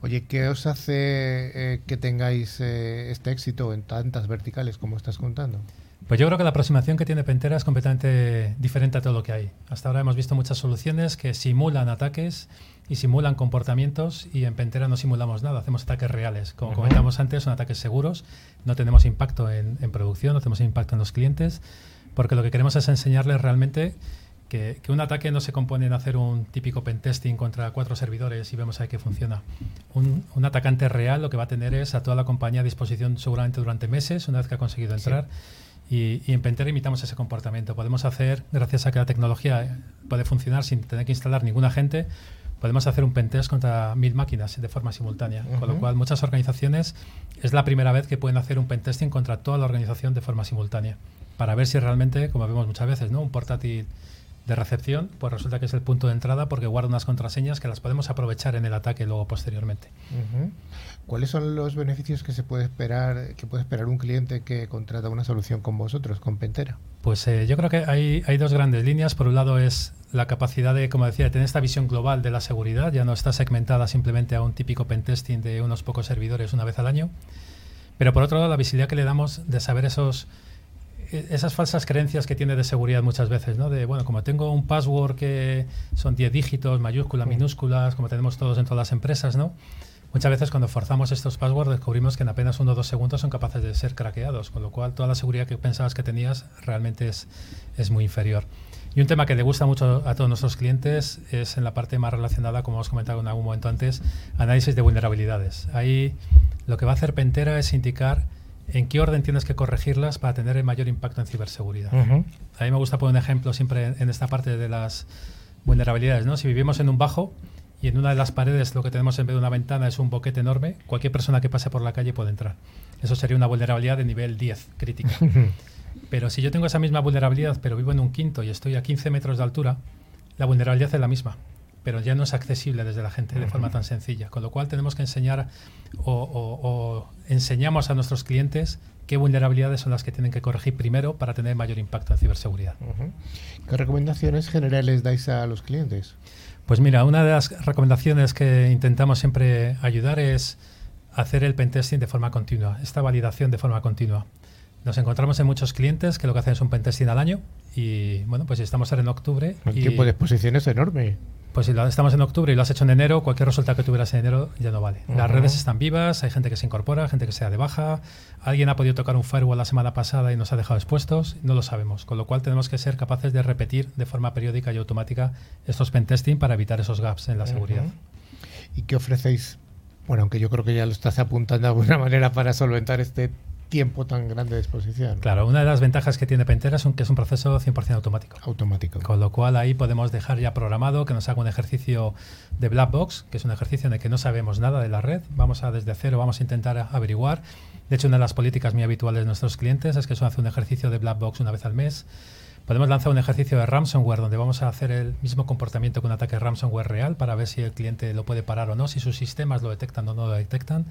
Oye, ¿qué os hace eh, que tengáis eh, este éxito en tantas verticales como estás contando? Pues yo creo que la aproximación que tiene Pentera es completamente diferente a todo lo que hay. Hasta ahora hemos visto muchas soluciones que simulan ataques y simulan comportamientos y en Pentera no simulamos nada, hacemos ataques reales. Como Ujú. comentamos antes, son ataques seguros, no tenemos impacto en, en producción, no tenemos impacto en los clientes, porque lo que queremos es enseñarles realmente que, que un ataque no se compone en hacer un típico pentesting contra cuatro servidores y vemos ahí que funciona. Un, un atacante real lo que va a tener es a toda la compañía a disposición seguramente durante meses, una vez que ha conseguido entrar. Y, y en Pentera imitamos ese comportamiento. Podemos hacer, gracias a que la tecnología puede funcionar sin tener que instalar ningún agente, podemos hacer un pentest contra mil máquinas de forma simultánea. Con lo cual, muchas organizaciones es la primera vez que pueden hacer un pentesting contra toda la organización de forma simultánea. Para ver si realmente, como vemos muchas veces, ¿no? un portátil de recepción, pues resulta que es el punto de entrada porque guarda unas contraseñas que las podemos aprovechar en el ataque luego posteriormente. ¿Cuáles son los beneficios que se puede esperar, que puede esperar un cliente que contrata una solución con vosotros, con Pentera? Pues eh, yo creo que hay, hay dos grandes líneas. Por un lado es la capacidad de, como decía, de tener esta visión global de la seguridad. Ya no está segmentada simplemente a un típico pentesting de unos pocos servidores una vez al año. Pero por otro lado, la visibilidad que le damos de saber esos e- esas falsas creencias que tiene de seguridad muchas veces, ¿no? De, bueno, como tengo un password que son 10 dígitos, mayúsculas, minúsculas, como tenemos todos en todas las empresas, ¿no? Muchas veces cuando forzamos estos passwords descubrimos que en apenas uno o dos segundos son capaces de ser craqueados, con lo cual toda la seguridad que pensabas que tenías realmente es, es muy inferior. Y un tema que le gusta mucho a todos nuestros clientes es en la parte más relacionada, como hemos comentado en algún momento antes, análisis de vulnerabilidades. Ahí lo que va a hacer Pentera es indicar en qué orden tienes que corregirlas para tener el mayor impacto en ciberseguridad. A mí me gusta poner un ejemplo siempre en, en esta parte de las vulnerabilidades. ¿no? Si vivimos en un bajo y en una de las paredes lo que tenemos en vez de una ventana es un boquete enorme, cualquier persona que pase por la calle puede entrar. Eso sería una vulnerabilidad de nivel 10, crítica. Pero si yo tengo esa misma vulnerabilidad, pero vivo en un quinto y estoy a 15 metros de altura, la vulnerabilidad es la misma, pero ya no es accesible desde la gente de forma tan sencilla. Con lo cual tenemos que enseñar o, o- o enseñamos a nuestros clientes qué vulnerabilidades son las que tienen que corregir primero para tener mayor impacto en ciberseguridad. ¿Qué recomendaciones generales dais a los clientes? Pues mira, una de las recomendaciones que intentamos siempre ayudar es hacer el pentesting de forma continua, esta validación de forma continua. Nos encontramos en muchos clientes que lo que hacen es un pentesting al año y bueno, pues si estamos ahora en octubre El y tiempo de exposición es enorme. pues si lo, estamos en octubre y lo has hecho en enero, cualquier resultado que tuvieras en enero ya no vale. Las redes están vivas, hay gente que se incorpora, gente que se da de baja, alguien ha podido tocar un firewall la semana pasada y nos ha dejado expuestos, no lo sabemos. Con lo cual tenemos que ser capaces de repetir de forma periódica y automática estos pentesting para evitar esos gaps en la seguridad. ¿Y qué ofrecéis? Bueno, aunque yo creo que ya lo estás apuntando de alguna manera para solventar este tiempo tan grande de exposición. Claro, una de las ventajas que tiene Pentera es que es un proceso 100% automático. Automático. Con lo cual ahí podemos dejar ya programado que nos haga un ejercicio de black box, que es un ejercicio en el que no sabemos nada de la red. Vamos a desde cero, vamos a intentar averiguar. De hecho, una de las políticas muy habituales de nuestros clientes es que eso hace un ejercicio de black box una vez al mes. Podemos lanzar un ejercicio de ransomware donde vamos a hacer el mismo comportamiento que un ataque ransomware real para ver si el cliente lo puede parar o no, si sus sistemas lo detectan o no lo detectan.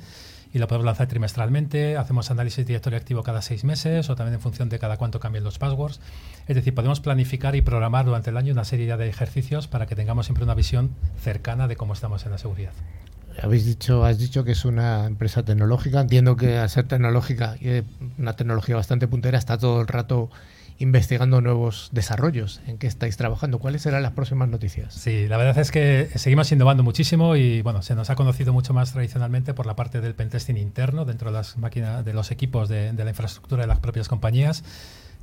Y lo podemos lanzar trimestralmente, hacemos análisis directorio activo cada seis meses o también en función de cada cuánto cambien los passwords. Es decir, podemos planificar y programar durante el año una serie de ejercicios para que tengamos siempre una visión cercana de cómo estamos en la seguridad. Habéis dicho, has dicho que es una empresa tecnológica. Entiendo que al ser tecnológica y de una tecnología bastante puntera, está todo el rato investigando nuevos desarrollos. ¿En qué estáis trabajando? ¿Cuáles serán las próximas noticias? Sí, la verdad es que seguimos innovando muchísimo y bueno, se nos ha conocido mucho más tradicionalmente por la parte del pentesting interno dentro de las máquinas, de los equipos de, la infraestructura de las propias compañías.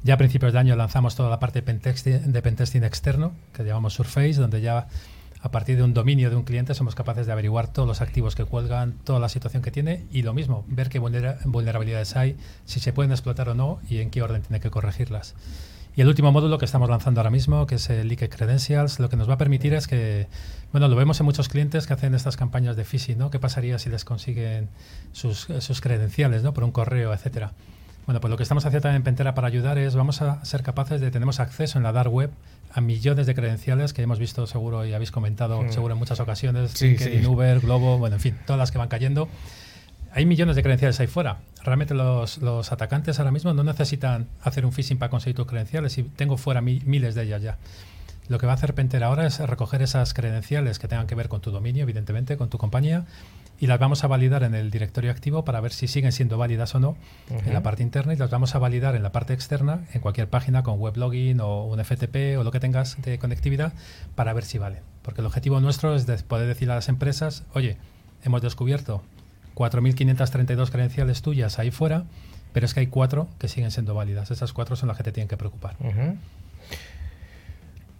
Ya a principios de año lanzamos toda la parte de pentesting externo, que llamamos Surface, donde ya a partir de un dominio de un cliente somos capaces de averiguar todos los activos que cuelgan, toda la situación que tiene y lo mismo, ver qué vulnera- vulnerabilidades hay, si se pueden explotar o no y en qué orden tiene que corregirlas. Y el último módulo que estamos lanzando ahora mismo, que es el Leaked Credentials, lo que nos va a permitir es que, bueno, lo vemos en muchos clientes que hacen estas campañas de phishing, ¿no? ¿Qué pasaría si les consiguen sus, sus credenciales, ¿no? Por un correo, etcétera. Bueno, pues lo que estamos haciendo también en Pentera para ayudar es, vamos a ser capaces de, tenemos acceso en la dark web a millones de credenciales que hemos visto seguro y habéis comentado Mm. seguro en muchas ocasiones, Sí, LinkedIn, sí. Uber, Globo, bueno, en fin, todas las que van cayendo. Hay millones de credenciales ahí fuera. Realmente los, los atacantes ahora mismo no necesitan hacer un phishing para conseguir tus credenciales y tengo fuera mi- miles de ellas ya. Lo que va a hacer Pentera ahora es recoger esas credenciales que tengan que ver con tu dominio, evidentemente, con tu compañía, y las vamos a validar en el directorio activo para ver si siguen siendo válidas o no en la parte interna y las vamos a validar en la parte externa, en cualquier página con web login o un FTP o lo que tengas de conectividad para ver si valen. Porque el objetivo nuestro es de poder decir a las empresas, oye, hemos descubierto 4.532 credenciales tuyas ahí fuera, pero es que hay cuatro que siguen siendo válidas. Esas cuatro son las que te tienen que preocupar.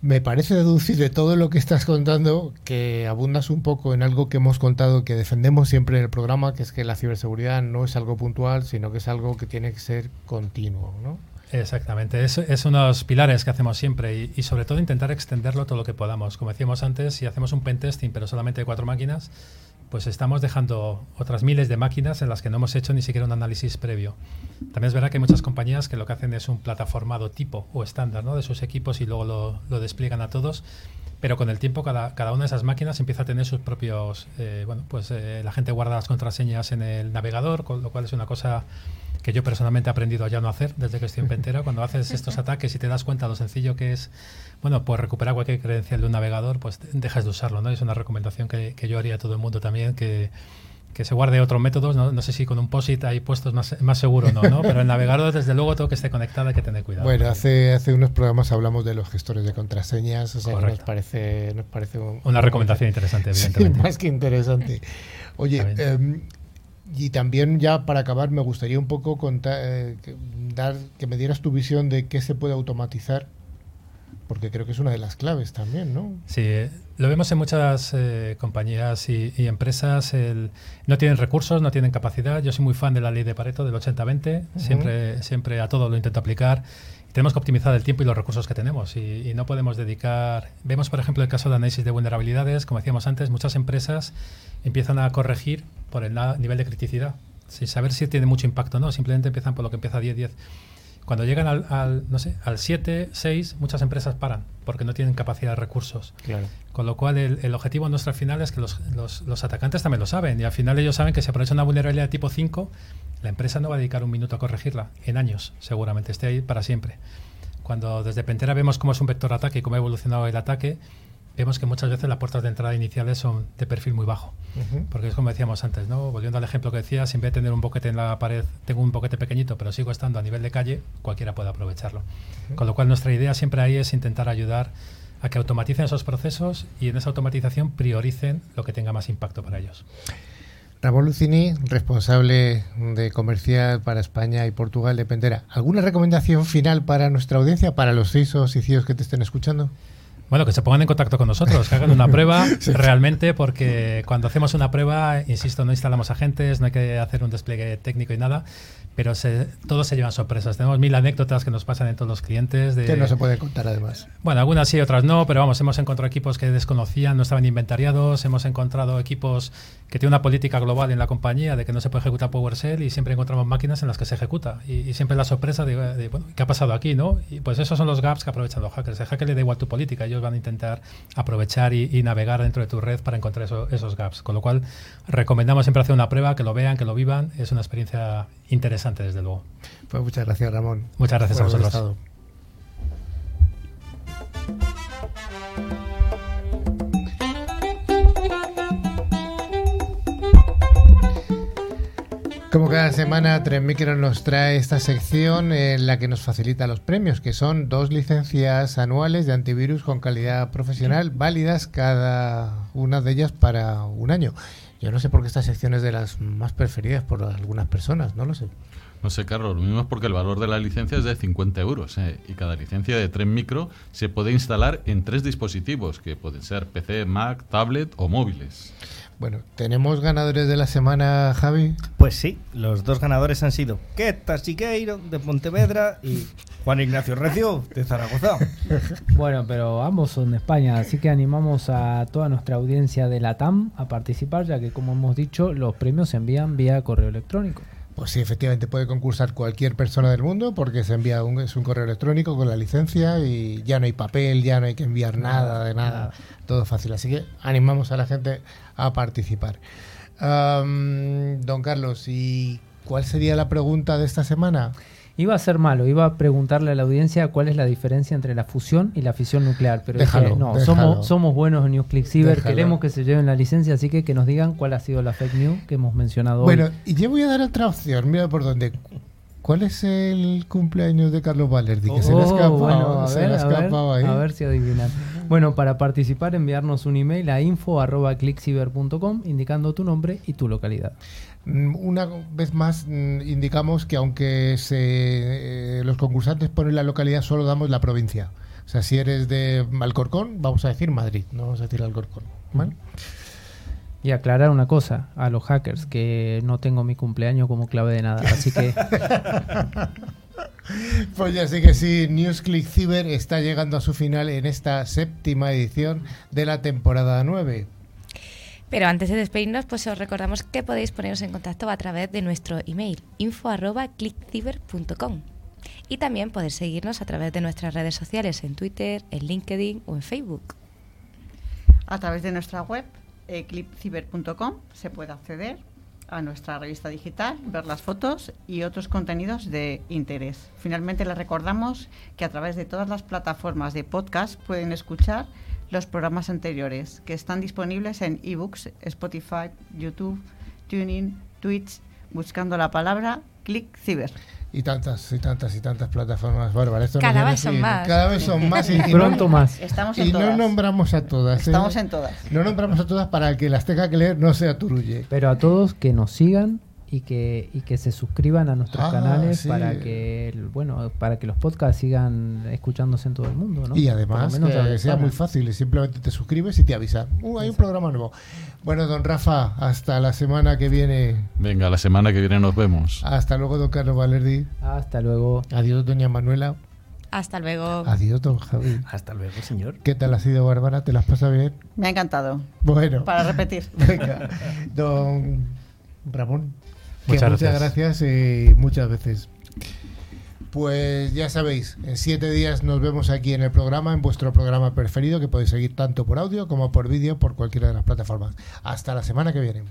Me parece deducir de todo lo que estás contando que abundas un poco en algo que hemos contado, que defendemos siempre en el programa, que es que la ciberseguridad no es algo puntual, sino que es algo que tiene que ser continuo, ¿no? Exactamente, es, es uno de los pilares que hacemos siempre y, y sobre todo intentar extenderlo todo lo que podamos. Como decíamos antes, si hacemos un pentesting pero solamente de cuatro máquinas, pues estamos dejando otras miles de máquinas en las que no hemos hecho ni siquiera un análisis previo. También es verdad que hay muchas compañías que lo que hacen es un plataformado tipo o estándar ¿no? de sus equipos y luego lo, lo despliegan a todos. Pero con el tiempo cada, cada una de esas máquinas empieza a tener sus propios... eh, bueno, pues eh, la gente guarda las contraseñas en el navegador, con lo cual es una cosa que yo personalmente he aprendido a ya no hacer desde que estoy en Pentera. Cuando haces estos ataques y te das cuenta lo sencillo que es, bueno, pues recuperar cualquier credencial de un navegador, pues dejas de usarlo, ¿no? Es una recomendación que, que yo haría a todo el mundo también, que, que se guarde otros métodos, ¿no? No sé si con un POSIT hay puestos más, más seguro o no, ¿no? Pero el navegador, desde luego, todo que esté conectado hay que tener cuidado. Bueno, hace, hace unos programas hablamos de los gestores de contraseñas, o sea, que nos parece, nos parece un- Una recomendación interesante, Sí, evidentemente. más que interesante. Oye, em, y también ya para acabar me gustaría un poco contar, eh, que, dar, que me dieras tu visión de qué se puede automatizar, porque creo que es una de las claves también, ¿no? Sí, eh, lo vemos en muchas eh, compañías y, y empresas. el- no tienen recursos, no tienen capacidad. Yo soy muy fan de la ley de Pareto del 80-20. Siempre, siempre a todo lo intento aplicar. Tenemos que optimizar el tiempo y los recursos que tenemos. Y, no podemos dedicar. Vemos, por ejemplo, el caso de análisis de vulnerabilidades. Como decíamos antes, muchas empresas empiezan a corregir por el nivel de criticidad. Sin saber si tiene mucho impacto o no. Simplemente empiezan por lo que empieza 10-10. Cuando llegan al, al, no sé, al 7, 6, muchas empresas paran porque no tienen capacidad de recursos. Claro. Con lo cual, el, el objetivo nuestro al final es que los, los, los atacantes también lo saben. Y al final ellos saben que si aprovecha una vulnerabilidad de tipo 5, la empresa no va a dedicar un minuto a corregirla. En años, seguramente. Esté ahí para siempre. Cuando desde Pentera vemos cómo es un vector ataque y cómo ha evolucionado el ataque, vemos que muchas veces las puertas de entrada iniciales son de perfil muy bajo. Porque es como decíamos antes, ¿no? Volviendo al ejemplo que decías, en vez de tener un boquete en la pared, tengo un boquete pequeñito, pero sigo estando a nivel de calle, cualquiera puede aprovecharlo. Con lo cual nuestra idea siempre ahí es intentar ayudar a que automaticen esos procesos y en esa automatización prioricen lo que tenga más impacto para ellos. Ramón Lucini, responsable de comercial para España y Portugal de Pentera. ¿Alguna recomendación final para nuestra audiencia, para los CISOs y CIOs que te estén escuchando? Bueno, que se pongan en contacto con nosotros, que hagan una prueba realmente, porque cuando hacemos una prueba, insisto, no instalamos agentes, no hay que hacer un despliegue técnico y nada, pero se, todos se llevan sorpresas. Tenemos mil anécdotas que nos pasan en todos los clientes. De, Que no se puede contar además. Bueno, algunas sí, otras no, pero vamos, hemos encontrado equipos que desconocían, no estaban inventariados, hemos encontrado equipos que tienen una política global en la compañía de que no se puede ejecutar PowerShell y siempre encontramos máquinas en las que se ejecuta. Y, y siempre la sorpresa de, de, bueno, ¿qué ha pasado aquí? no? Y pues esos son los gaps que aprovechan los hackers. El hacker le da igual tu política, ellos van a intentar aprovechar y, y navegar dentro de tu red para encontrar eso- esos gaps. Con lo cual, recomendamos siempre hacer una prueba, que lo vean, que lo vivan. Es una experiencia interesante, desde luego. Pues muchas gracias, Ramón. Muchas gracias a vosotros. Como cada semana, Tren Micro nos trae esta sección en la que nos facilita los premios, que son dos licencias anuales de antivirus con calidad profesional, válidas cada una de ellas para un año. Yo no sé por qué esta sección es de las más preferidas por algunas personas, no lo sé. No sé, Carlos, lo mismo es porque el valor de la licencia es de 50 euros eh, y cada licencia de Tren Micro se puede instalar en tres dispositivos, que pueden ser PC, Mac, tablet o móviles. Bueno, ¿tenemos ganadores de la semana, Javi? Pues sí, los dos ganadores han sido Queta Siqueiro de Pontevedra y Juan Ignacio Recio de Zaragoza. Bueno, pero ambos son de España, así que animamos a toda nuestra audiencia de la TAM a participar, ya que como hemos dicho, los premios se envían vía correo electrónico. Pues sí, efectivamente puede concursar cualquier persona del mundo porque se envía un, es un correo electrónico con la licencia y ya no hay papel, ya no hay que enviar nada de nada, todo fácil. Así que animamos a la gente a participar. Am, don Carlos, ¿y cuál sería la pregunta de esta semana? Iba a ser malo, iba a preguntarle a la audiencia cuál es la diferencia entre la fusión y la fisión nuclear, pero dije, Déjalo, no, déjalo. somos, somos buenos en NewsClick Cyber, Déjalo. queremos que se lleven la licencia, así que que nos digan cuál ha sido la fake news que hemos mencionado Bueno, hoy. y yo voy a dar otra opción, mira por dónde. ¿Cuál es el cumpleaños de Carlos Valerdi? Que se le ha Oh, escapado, bueno, a se ver, le ha a ver, escapado ahí. a ver si adivinan. Bueno, para participar enviarnos un email a info@clickciber.com indicando tu nombre y tu localidad. Una vez más mm, indicamos que aunque se, eh, los concursantes ponen la localidad, solo damos la provincia. O sea, si eres de Alcorcón, vamos a decir Madrid, no vamos a decir Alcorcón. ¿vale? Y aclarar una cosa a los hackers, que no tengo mi cumpleaños como clave de nada, así que Pues ya sí que sí, NewsClick Cyber está llegando a su final en esta séptima edición de la temporada 9. Pero antes de despedirnos, pues os recordamos que podéis poneros en contacto a través de nuestro email info@clickciber.com y también podéis seguirnos a través de nuestras redes sociales en Twitter, en LinkedIn o en Facebook. A través de nuestra web, eclipciber.com, se puede acceder a nuestra revista digital, ver las fotos y otros contenidos de interés. Finalmente les recordamos que a través de todas las plataformas de podcast pueden escuchar los programas anteriores que están disponibles en ebooks, Spotify, YouTube, Tuning, Twitch, buscando la palabra Click Ciber. Y tantas, y tantas, y tantas plataformas bárbaras. Esto no Cada vez son más. Cada vez son más. Y, y pronto no, más. Estamos en y no nombramos a todas. ¿eh? Estamos en todas. No nombramos a todas para que las tenga que leer no sea turulle. Pero a todos que nos sigan y que, y que se suscriban a nuestros Ah, canales sí. para que bueno para que los podcasts sigan escuchándose en todo el mundo, ¿no? Y además menos que sea muy fácil, simplemente te suscribes y te avisa. Uh, hay un programa nuevo. Bueno, don Rafa, hasta la semana que viene. Venga, la semana que viene nos vemos. Hasta luego, don Carlos Valerdi. Hasta luego. Adiós, doña Manuela. Hasta luego. Adiós, don Javi. Hasta luego, señor. ¿Qué tal ha sido, Bárbara? ¿Te las pasa bien? Me ha encantado. Bueno, Para repetir. venga. Don Ramón, que Muchas muchas gracias. gracias y muchas veces. Pues ya sabéis, en siete días nos vemos aquí en el programa, en vuestro programa preferido, que podéis seguir tanto por audio como por vídeo por cualquiera de las plataformas. Hasta la semana que viene.